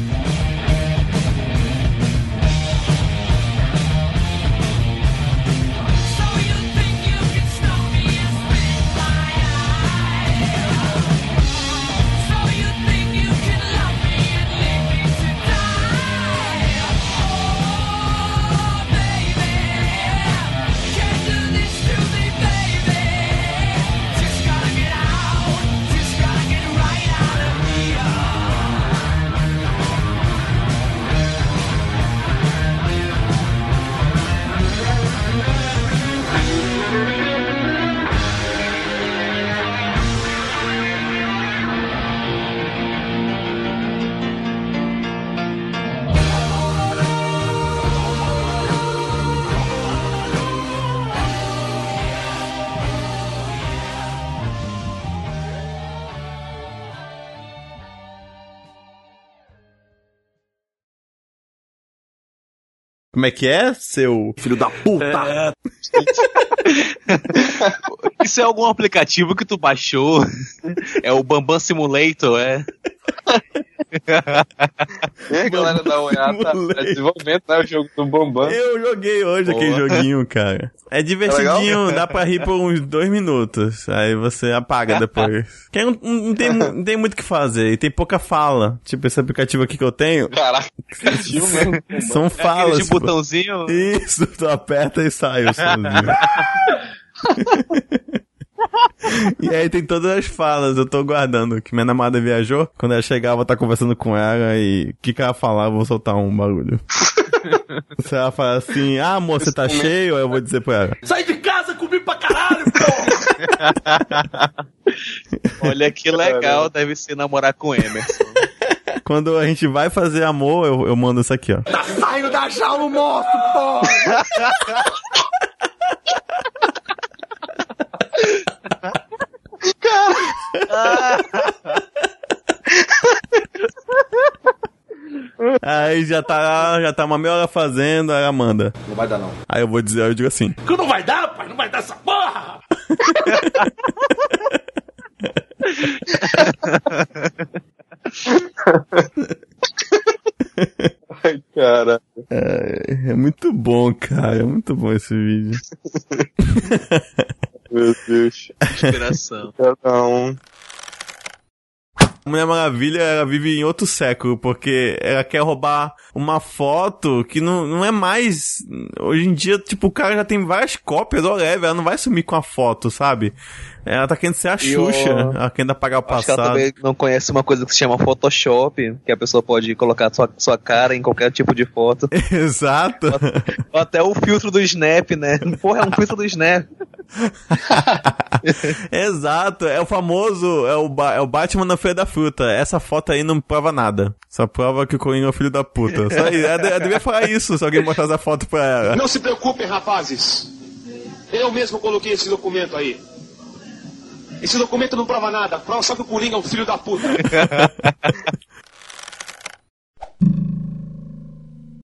Speaker 2: Como é que é, seu filho da puta?
Speaker 3: Isso é algum aplicativo que tu baixou? É o Bambam Simulator, é?
Speaker 1: E aí, galera da OEA tá, tá desenvolvendo né, o jogo do Bambam.
Speaker 2: Eu joguei hoje aquele
Speaker 1: Boa.
Speaker 2: joguinho, cara. É divertidinho,
Speaker 1: legal?
Speaker 2: dá pra rir por uns dois minutos. Aí você apaga depois. Porque não, não tem, não tem muito o que fazer. E tem pouca fala. Tipo, esse aplicativo aqui que eu tenho,
Speaker 1: Caraca, mesmo.
Speaker 2: são
Speaker 3: Aquele
Speaker 2: falas.
Speaker 3: de
Speaker 2: tipo,
Speaker 3: botãozinho.
Speaker 2: Isso, tu aperta e sai o somzinho. E aí tem todas as falas, eu tô guardando. Que minha namorada viajou, quando ela chegar, eu vou estar conversando com ela e o que, que ela falar, eu vou soltar um barulho. Se ela falar assim, ah, amor, você tá cheio, aí eu vou dizer pra ela.
Speaker 4: Sai de casa, comi pra caralho, porra!
Speaker 3: Olha que legal, deve ser namorar com Emerson.
Speaker 2: Quando a gente vai fazer amor, eu, eu mando isso aqui, ó.
Speaker 4: Tá saindo da jaula o monstro, porra!
Speaker 2: Aí já tá, já tá uma meia hora fazendo, aí ela manda.
Speaker 4: Não vai dar, não.
Speaker 2: Aí eu vou dizer, eu digo assim.
Speaker 4: Que não vai dar, pai? Não vai dar essa porra!
Speaker 1: Ai, cara.
Speaker 2: É, é muito bom, cara. É muito bom esse vídeo.
Speaker 1: Meu Deus.
Speaker 3: Inspiração.
Speaker 1: Cada um.
Speaker 2: Mulher Maravilha, ela vive em outro século, porque ela quer roubar uma foto que não, não é mais. Hoje em dia, tipo, o cara já tem várias cópias, whatever, ela não vai sumir com a foto, sabe? Ela tá querendo ser a Xuxa,
Speaker 3: o-
Speaker 2: ela quer ainda pagar o
Speaker 3: Acho que ela
Speaker 2: passado.
Speaker 3: também não conhece uma coisa que se chama Photoshop, que a pessoa pode colocar sua, sua cara em qualquer tipo de foto.
Speaker 2: Exato.
Speaker 3: Ou até o filtro do Snap, né? Porra, é um filtro do Snap.
Speaker 2: Exato, é o famoso, é o, Ba- é o Batman na Feira da Fruta. Essa foto aí não prova nada. Só prova que o Coringa é o filho da puta. Só isso. Ela, de- ela devia falar isso se alguém mostrasse a foto pra ela.
Speaker 8: Não se preocupem, rapazes. Eu mesmo coloquei esse documento aí. Esse documento não prova nada. Prova só que o Coringa é um filho da puta.